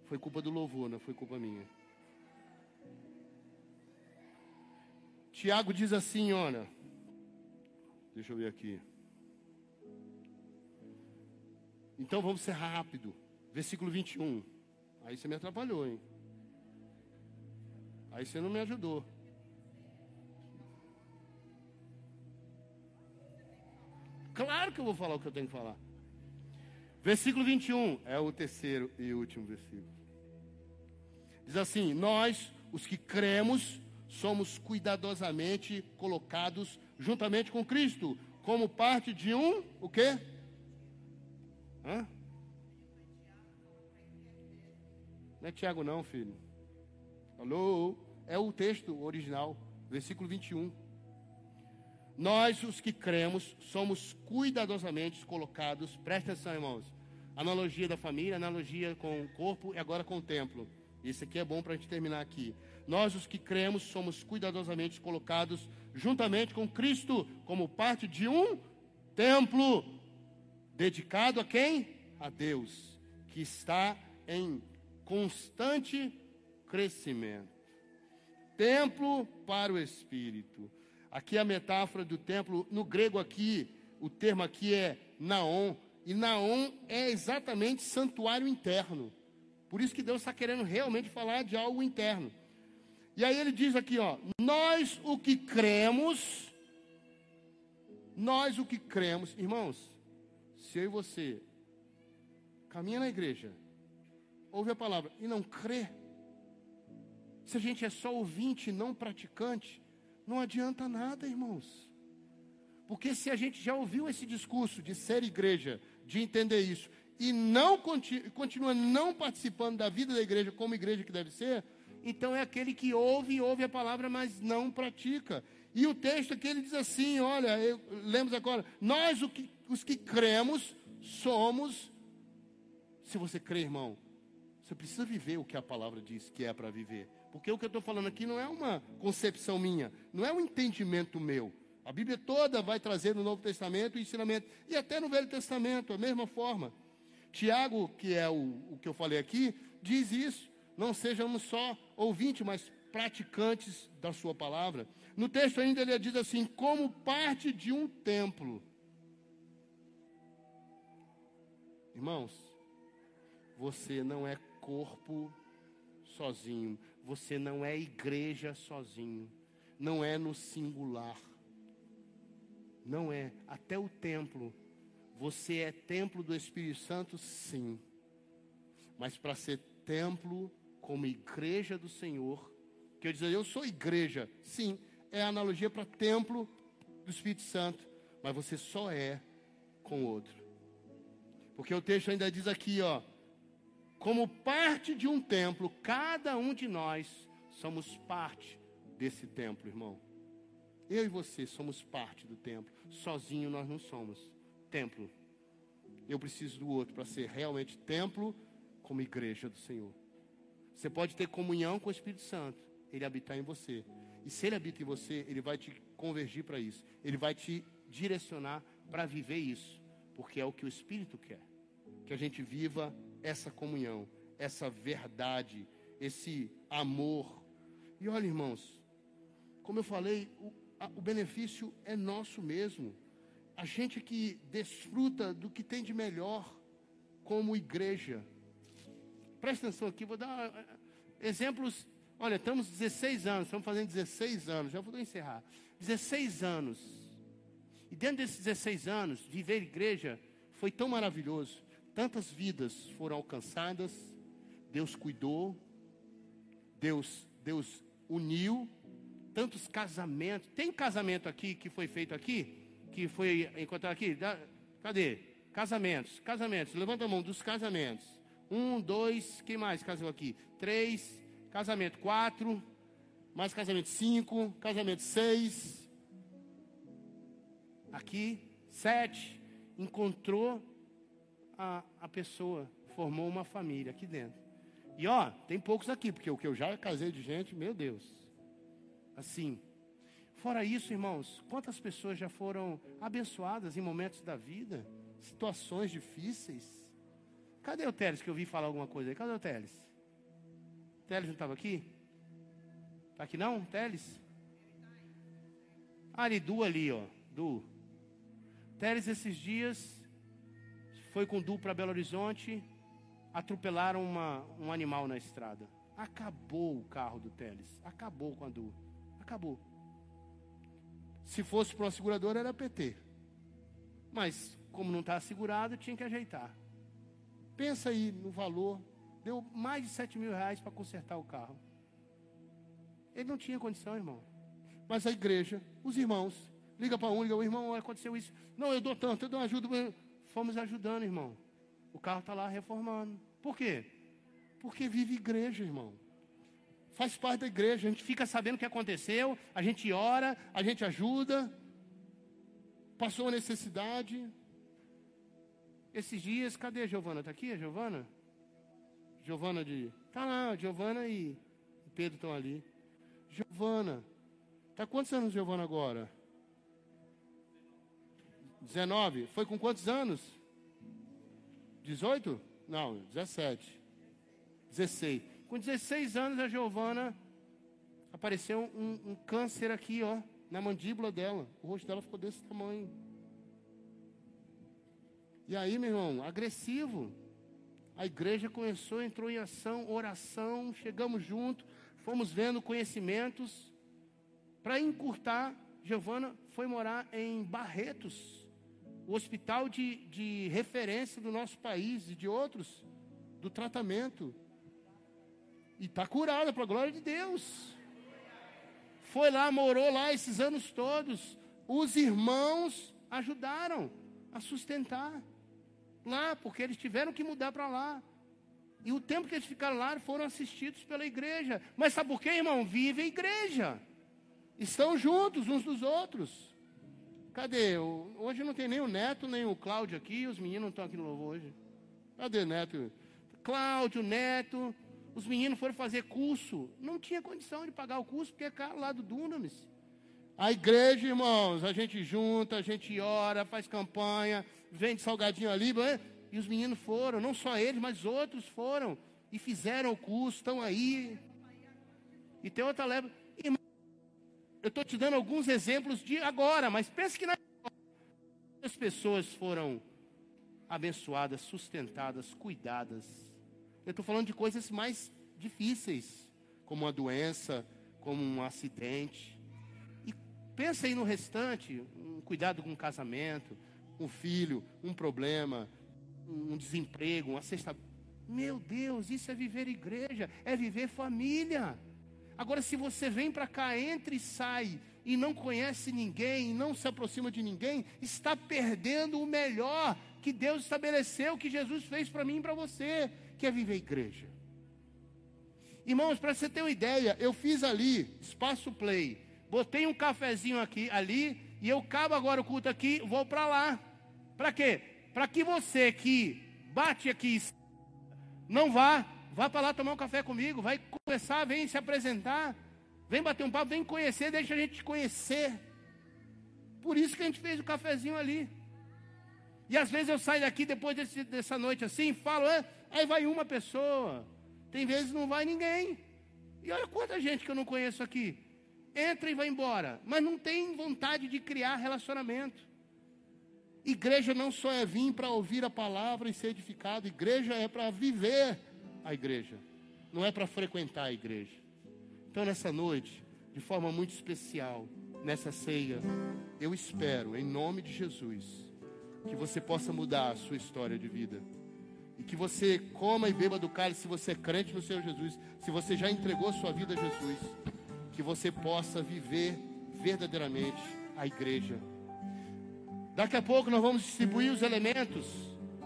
Foi culpa do louvor, não foi culpa minha. Tiago diz assim, olha. Deixa eu ver aqui. Então vamos ser rápido. Versículo 21. Aí você me atrapalhou, hein? Aí você não me ajudou. Claro que eu vou falar o que eu tenho que falar. Versículo 21 é o terceiro e último versículo. Diz assim: Nós, os que cremos, somos cuidadosamente colocados juntamente com Cristo, como parte de um, o quê? Hã? Não é Tiago não, filho. Alô? É o texto original, versículo 21. Nós, os que cremos, somos cuidadosamente colocados, presta atenção, irmãos. Analogia da família, analogia com o corpo e agora com o templo. Isso aqui é bom para a gente terminar aqui. Nós, os que cremos, somos cuidadosamente colocados juntamente com Cristo, como parte de um templo dedicado a quem? A Deus, que está em constante crescimento. Templo para o Espírito. Aqui a metáfora do templo, no grego aqui, o termo aqui é naon, e naon é exatamente santuário interno. Por isso que Deus está querendo realmente falar de algo interno. E aí ele diz aqui, ó, nós o que cremos, nós o que cremos, irmãos, se eu e você caminha na igreja, ouve a palavra e não crê, se a gente é só ouvinte, não praticante, não adianta nada, irmãos. Porque se a gente já ouviu esse discurso de ser igreja, de entender isso, e não continua não participando da vida da igreja como igreja que deve ser, então é aquele que ouve e ouve a palavra, mas não pratica. E o texto aqui ele diz assim: olha, eu, lemos agora, nós que, os que cremos somos. Se você crê, irmão, você precisa viver o que a palavra diz que é para viver. Porque o que eu estou falando aqui não é uma concepção minha, não é um entendimento meu. A Bíblia toda vai trazer no Novo Testamento o ensinamento, e até no Velho Testamento, a mesma forma. Tiago, que é o, o que eu falei aqui, diz isso. Não sejamos só ouvintes, mas praticantes da sua palavra. No texto ainda ele diz assim: como parte de um templo. Irmãos, você não é corpo sozinho. Você não é igreja sozinho. Não é no singular. Não é. Até o templo. Você é templo do Espírito Santo, sim. Mas para ser templo como igreja do Senhor, que eu dizer, eu sou igreja, sim, é analogia para templo do Espírito Santo, mas você só é com o outro. Porque o texto ainda diz aqui, ó, como parte de um templo, cada um de nós somos parte desse templo, irmão. Eu e você somos parte do templo. Sozinho nós não somos templo. Eu preciso do outro para ser realmente templo como igreja do Senhor. Você pode ter comunhão com o Espírito Santo, ele habitar em você. E se ele habita em você, ele vai te convergir para isso. Ele vai te direcionar para viver isso, porque é o que o Espírito quer. Que a gente viva essa comunhão, essa verdade, esse amor. E olha, irmãos, como eu falei, o, a, o benefício é nosso mesmo. A gente que desfruta do que tem de melhor como igreja. Presta atenção aqui, vou dar uh, exemplos. Olha, estamos 16 anos, estamos fazendo 16 anos, já vou encerrar. 16 anos. E dentro desses 16 anos, viver igreja foi tão maravilhoso. Tantas vidas foram alcançadas, Deus cuidou, Deus, Deus uniu, tantos casamentos. Tem casamento aqui que foi feito aqui? Que foi encontrado aqui? Cadê? Casamentos, casamentos. Levanta a mão dos casamentos. Um, dois, quem mais casou aqui? Três, casamento quatro, mais casamento cinco, casamento seis, Aqui, sete. Encontrou a, a pessoa, formou uma família aqui dentro. E ó, tem poucos aqui, porque o que eu já casei de gente, meu Deus. Assim. Fora isso, irmãos, quantas pessoas já foram abençoadas em momentos da vida, situações difíceis? Cadê o Teles que eu vi falar alguma coisa aí? Cadê o Teles? Teles não estava aqui? Está aqui não, Teles? Ah, ali, Du ali, ó. Du. Teles esses dias foi com Du para Belo Horizonte, atropelaram uma, um animal na estrada. Acabou o carro do Teles. Acabou com a Du. Acabou. Se fosse para uma seguradora, era PT. Mas, como não está segurado, tinha que ajeitar. Pensa aí no valor. Deu mais de 7 mil reais para consertar o carro. Ele não tinha condição, irmão. Mas a igreja, os irmãos, liga para um, liga, o irmão, aconteceu isso. Não, eu dou tanto, eu dou ajuda. Fomos ajudando, irmão. O carro está lá reformando. Por quê? Porque vive igreja, irmão. Faz parte da igreja. A gente fica sabendo o que aconteceu, a gente ora, a gente ajuda. Passou a necessidade. Esses dias, cadê a Giovana? Está aqui a Giovana? Giovana de. Está lá, Giovana e Pedro estão ali. Giovana. Está quantos anos, Giovana, agora? 19. Foi com quantos anos? 18? Não, 17. 16. Com 16 anos, a Giovana apareceu um, um, câncer aqui, ó, na mandíbula dela. O rosto dela ficou desse tamanho. E aí, meu irmão, agressivo. A igreja começou, entrou em ação, oração, chegamos junto, fomos vendo conhecimentos. Para encurtar, Giovana foi morar em Barretos o hospital de, de referência do nosso país e de outros, do tratamento. E está curada, para a glória de Deus. Foi lá, morou lá esses anos todos. Os irmãos ajudaram a sustentar lá, porque eles tiveram que mudar para lá. E o tempo que eles ficaram lá foram assistidos pela igreja. Mas sabe por quê, irmão? Vive a igreja. Estão juntos uns dos outros. Cadê? Hoje não tem nem o Neto, nem o Cláudio aqui. Os meninos não estão aqui no louvor hoje. Cadê Neto? Cláudio, Neto. Os meninos foram fazer curso. Não tinha condição de pagar o curso, porque é caro lá do Dunamis. A igreja, irmãos, a gente junta, a gente ora, faz campanha, vende salgadinho ali. E os meninos foram, não só eles, mas outros foram. E fizeram o curso, estão aí. E tem outra leva. Eu estou te dando alguns exemplos de agora, mas pense que na as pessoas foram abençoadas, sustentadas, cuidadas. Eu estou falando de coisas mais difíceis, como uma doença, como um acidente. E pensa aí no restante, um cuidado com um casamento, um filho, um problema, um desemprego, uma cesta. Meu Deus, isso é viver igreja, é viver família. Agora, se você vem para cá, entra e sai, e não conhece ninguém, não se aproxima de ninguém, está perdendo o melhor que Deus estabeleceu, que Jesus fez para mim e para você, que é viver igreja. Irmãos, para você ter uma ideia, eu fiz ali, espaço play, botei um cafezinho aqui, ali, e eu cabo agora o culto aqui, vou para lá. Para quê? Para que você que bate aqui, não vá Vá para lá tomar um café comigo, vai conversar, vem se apresentar, vem bater um papo, vem conhecer, deixa a gente te conhecer. Por isso que a gente fez o cafezinho ali. E às vezes eu saio daqui depois desse, dessa noite assim, falo, aí vai uma pessoa. Tem vezes não vai ninguém. E olha quanta gente que eu não conheço aqui. Entra e vai embora, mas não tem vontade de criar relacionamento. Igreja não só é vir para ouvir a palavra e ser edificado, igreja é para viver a igreja, não é para frequentar a igreja. Então, nessa noite, de forma muito especial, nessa ceia, eu espero, em nome de Jesus, que você possa mudar a sua história de vida. E que você coma e beba do cálice se você é crente no Senhor Jesus, se você já entregou sua vida a Jesus, que você possa viver verdadeiramente a igreja. Daqui a pouco nós vamos distribuir os elementos,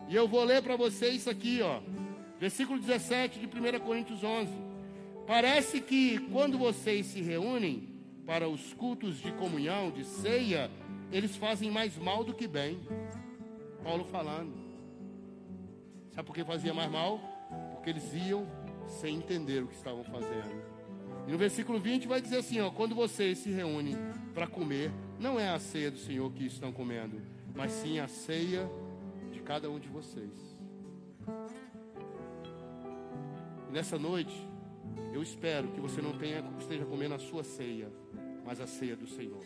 e eu vou ler para vocês aqui, ó. Versículo 17 de 1 Coríntios 11. Parece que quando vocês se reúnem para os cultos de comunhão, de ceia, eles fazem mais mal do que bem. Paulo falando. Sabe por que fazia mais mal? Porque eles iam sem entender o que estavam fazendo. E no versículo 20 vai dizer assim: ó, quando vocês se reúnem para comer, não é a ceia do Senhor que estão comendo, mas sim a ceia de cada um de vocês. Nessa noite, eu espero que você não tenha, esteja comendo a sua ceia, mas a ceia do Senhor.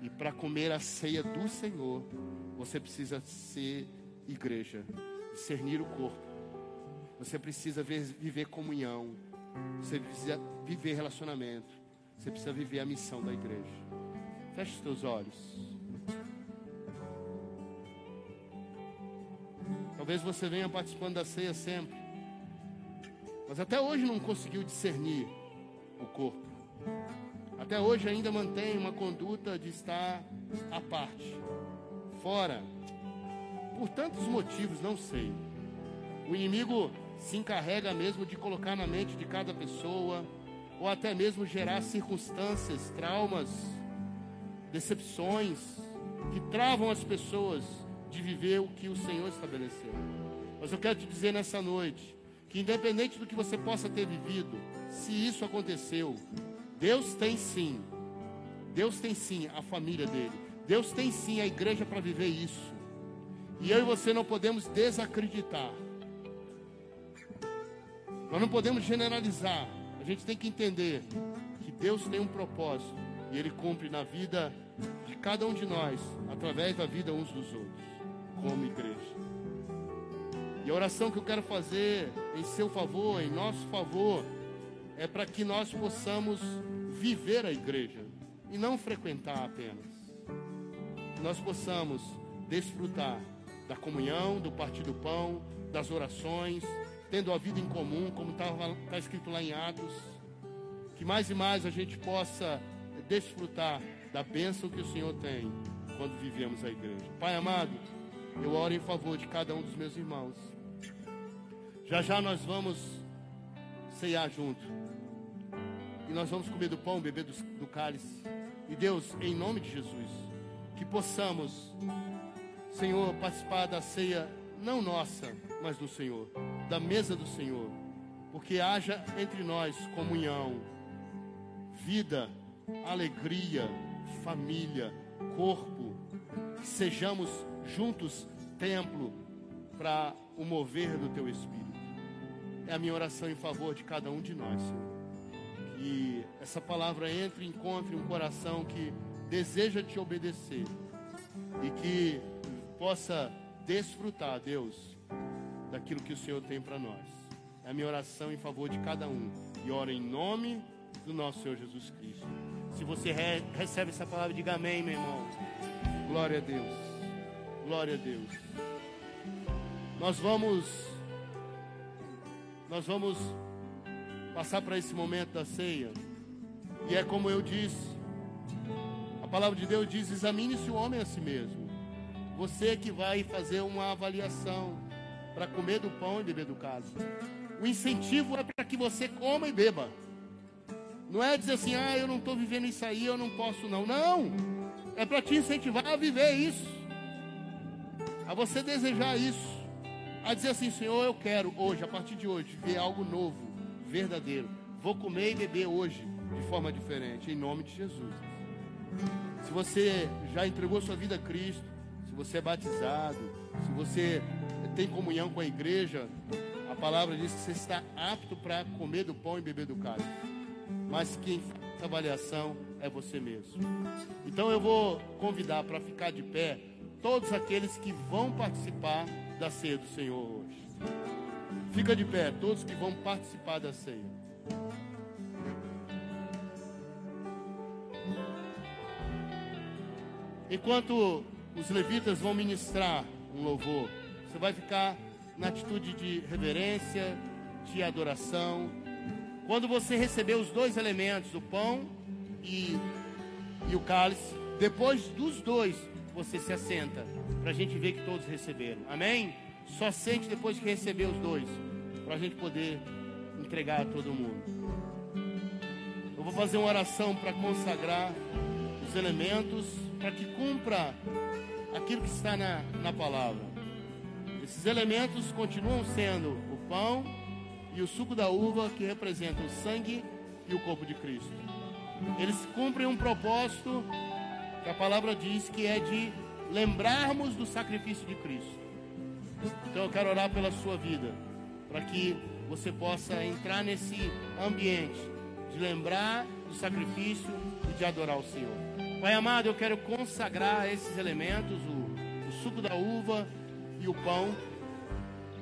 E para comer a ceia do Senhor, você precisa ser igreja, discernir o corpo. Você precisa viver comunhão. Você precisa viver relacionamento. Você precisa viver a missão da igreja. Feche os teus olhos. Talvez você venha participando da ceia sempre. Mas até hoje não conseguiu discernir o corpo. Até hoje ainda mantém uma conduta de estar à parte, fora. Por tantos motivos, não sei. O inimigo se encarrega mesmo de colocar na mente de cada pessoa, ou até mesmo gerar circunstâncias, traumas, decepções, que travam as pessoas de viver o que o Senhor estabeleceu. Mas eu quero te dizer nessa noite, que independente do que você possa ter vivido, se isso aconteceu, Deus tem sim, Deus tem sim a família dele, Deus tem sim a igreja para viver isso. E eu e você não podemos desacreditar. Nós não podemos generalizar. A gente tem que entender que Deus tem um propósito e Ele cumpre na vida de cada um de nós, através da vida uns dos outros, como igreja. E a oração que eu quero fazer em seu favor, em nosso favor, é para que nós possamos viver a igreja e não frequentar apenas. Que nós possamos desfrutar da comunhão, do partir do pão, das orações, tendo a vida em comum, como está tá escrito lá em Atos. Que mais e mais a gente possa desfrutar da bênção que o Senhor tem quando vivemos a igreja. Pai amado, eu oro em favor de cada um dos meus irmãos. Já já nós vamos ceiar junto. E nós vamos comer do pão, beber do, do cálice. E Deus, em nome de Jesus, que possamos, Senhor, participar da ceia, não nossa, mas do Senhor, da mesa do Senhor. Porque haja entre nós comunhão, vida, alegria, família, corpo. Sejamos juntos templo para o mover do teu Espírito. É a minha oração em favor de cada um de nós, Senhor. Que essa palavra entre e encontre um coração que deseja te obedecer e que possa desfrutar, Deus, daquilo que o Senhor tem para nós. É a minha oração em favor de cada um. E oro em nome do nosso Senhor Jesus Cristo. Se você re recebe essa palavra, diga amém, meu irmão. Glória a Deus. Glória a Deus. Nós vamos nós vamos passar para esse momento da ceia. E é como eu disse, a palavra de Deus diz: examine-se o homem a si mesmo. Você que vai fazer uma avaliação para comer do pão e beber do cálice. O incentivo é para que você coma e beba. Não é dizer assim, ah, eu não estou vivendo isso aí, eu não posso não. Não! É para te incentivar a viver isso. A você desejar isso a dizer assim: Senhor, eu quero hoje, a partir de hoje, ver algo novo, verdadeiro. Vou comer e beber hoje de forma diferente, em nome de Jesus. Se você já entregou sua vida a Cristo, se você é batizado, se você tem comunhão com a igreja, a palavra diz que você está apto para comer do pão e beber do cálice. Mas quem faz a avaliação é você mesmo. Então eu vou convidar para ficar de pé todos aqueles que vão participar da ceia do Senhor hoje. Fica de pé, todos que vão participar da ceia. Enquanto os levitas vão ministrar um louvor, você vai ficar na atitude de reverência, de adoração. Quando você receber os dois elementos, o pão e, e o cálice, depois dos dois, você se assenta, para a gente ver que todos receberam. Amém? Só sente depois que receber os dois, para a gente poder entregar a todo mundo. Eu vou fazer uma oração para consagrar os elementos para que cumpra aquilo que está na, na palavra. Esses elementos continuam sendo o pão e o suco da uva, que representam o sangue e o corpo de Cristo. Eles cumprem um propósito que a palavra diz que é de lembrarmos do sacrifício de Cristo. Então eu quero orar pela sua vida, para que você possa entrar nesse ambiente de lembrar do sacrifício e de adorar o Senhor. Pai amado, eu quero consagrar esses elementos, o, o suco da uva e o pão,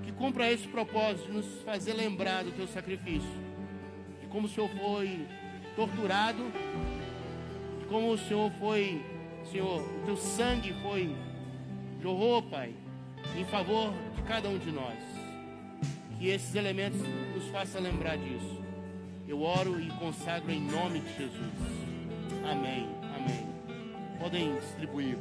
que cumpra esse propósito de nos fazer lembrar do teu sacrifício, de como o Senhor foi torturado, de como o Senhor foi, Senhor, o teu sangue foi jorrou, Pai, em favor de cada um de nós. Que esses elementos nos façam lembrar disso. Eu oro e consagro em nome de Jesus. Amém. Amém. Podem distribuir.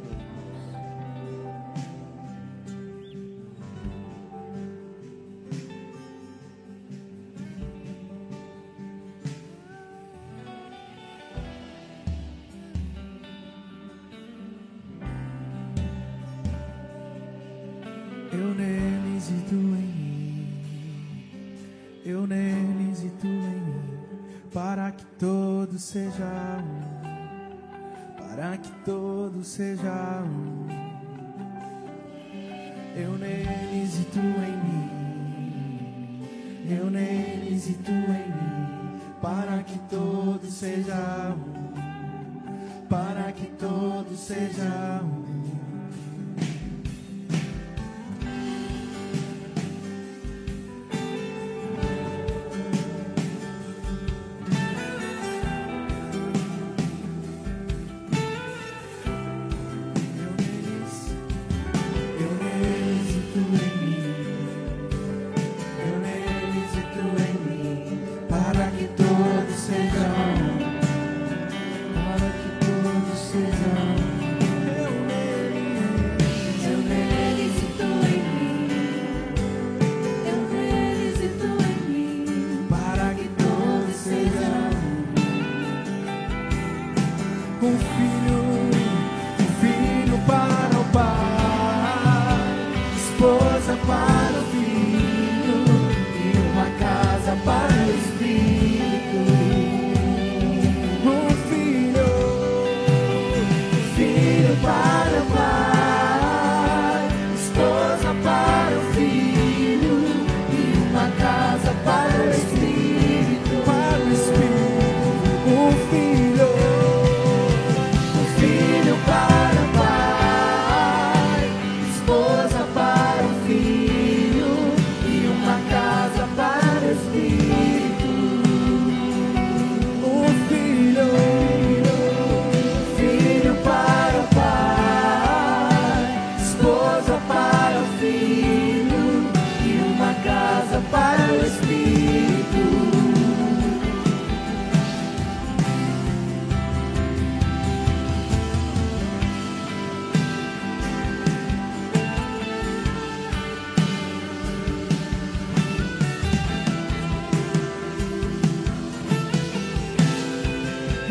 Seja um, para que todos seja um. Eu neles e tu em mim, eu neles e tu em mim, para que todos seja um, para que todos seja um.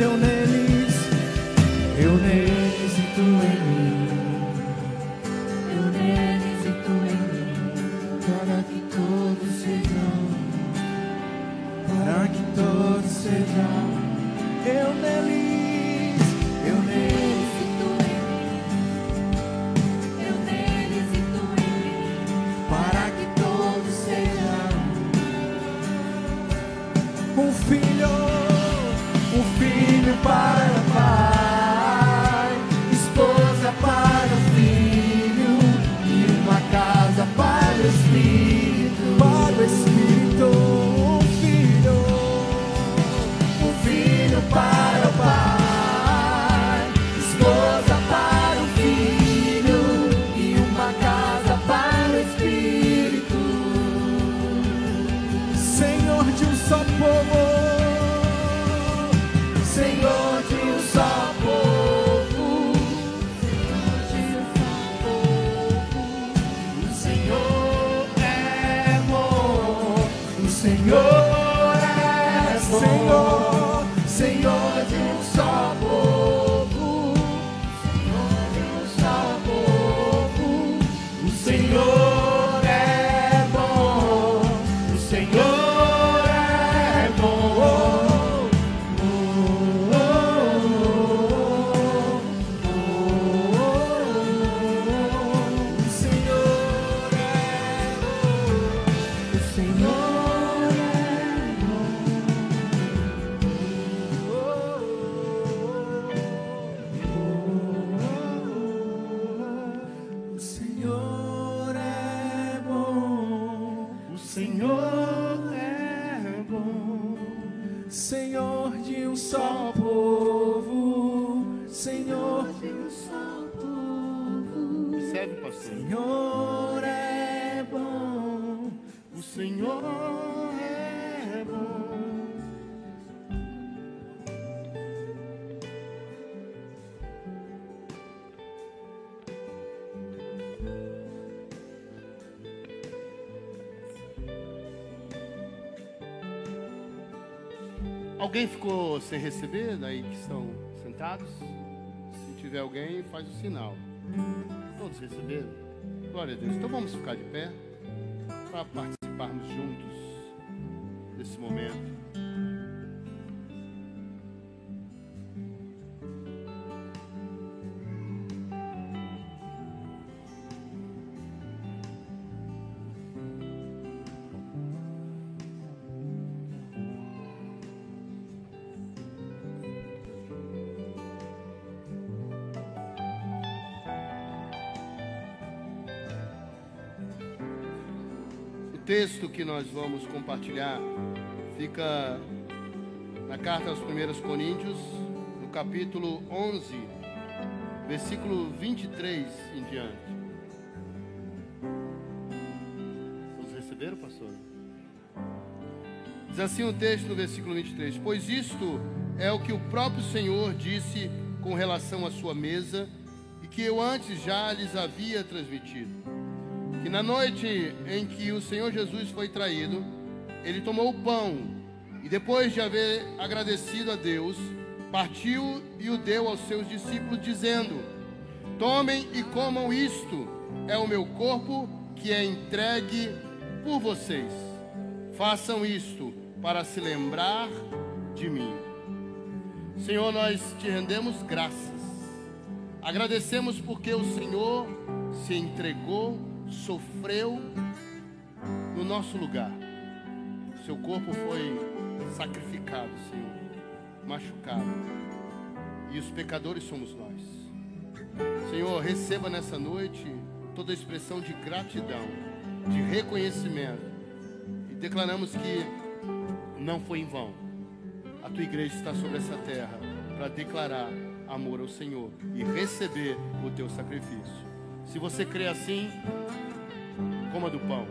eu neles, eu neles. Alguém ficou sem receber daí que estão sentados? Se tiver alguém, faz o sinal. Todos receberam? Glória a Deus. Então vamos ficar de pé para participarmos juntos desse momento. Texto que nós vamos compartilhar fica na carta aos primeiros Coríntios, no capítulo 11, versículo 23 em diante. Vocês receberam, pastor? Diz assim o texto no versículo 23: Pois isto é o que o próprio Senhor disse com relação à sua mesa, e que eu antes já lhes havia transmitido que na noite em que o Senhor Jesus foi traído, ele tomou o pão e depois de haver agradecido a Deus, partiu e o deu aos seus discípulos, dizendo: Tomem e comam isto, é o meu corpo que é entregue por vocês. Façam isto para se lembrar de mim. Senhor, nós te rendemos graças. Agradecemos porque o Senhor se entregou, sofreu no nosso lugar. Seu corpo foi sacrificado, Senhor, machucado. E os pecadores somos nós. Senhor, receba nessa noite toda a expressão de gratidão, de reconhecimento. E declaramos que não foi em vão. A tua igreja está sobre essa terra para declarar amor ao Senhor e receber o teu sacrifício. Se você crê assim, coma do pão.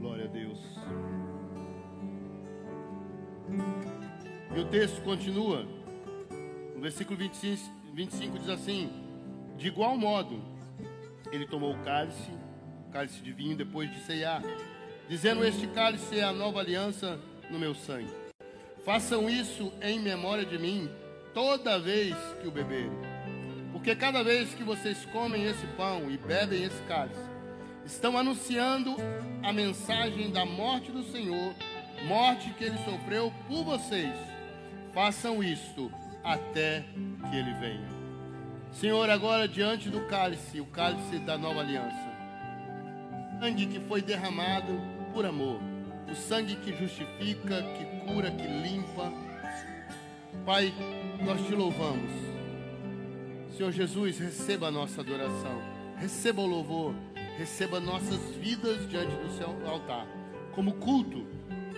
Glória a Deus. E o texto continua. No versículo 25, 25 diz assim: De igual modo, ele tomou o cálice, o cálice de vinho, depois de ceiar, dizendo: Este cálice é a nova aliança no meu sangue. Façam isso em memória de mim toda vez que o beberem. Porque cada vez que vocês comem esse pão e bebem esse cálice, estão anunciando a mensagem da morte do Senhor, morte que ele sofreu por vocês. Façam isto até que ele venha. Senhor, agora diante do cálice, o cálice da nova aliança, sangue que foi derramado por amor, o sangue que justifica, que cura, que limpa. Pai, nós te louvamos. Senhor Jesus, receba a nossa adoração, receba o louvor, receba nossas vidas diante do seu altar. Como culto,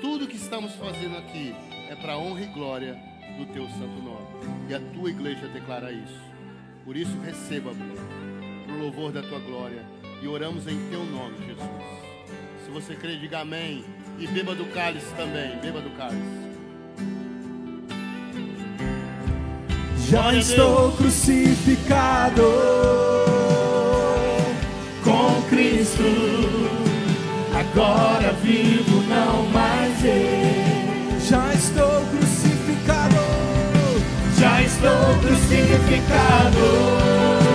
tudo que estamos fazendo aqui é para honra e glória do teu santo nome. E a tua igreja declara isso. Por isso, receba, para o louvor da tua glória. E oramos em teu nome, Jesus. Se você crê, diga amém. E beba do cálice também. Beba do cálice. Já estou crucificado com Cristo. Agora vivo, não mais eu. Já estou crucificado outro significado.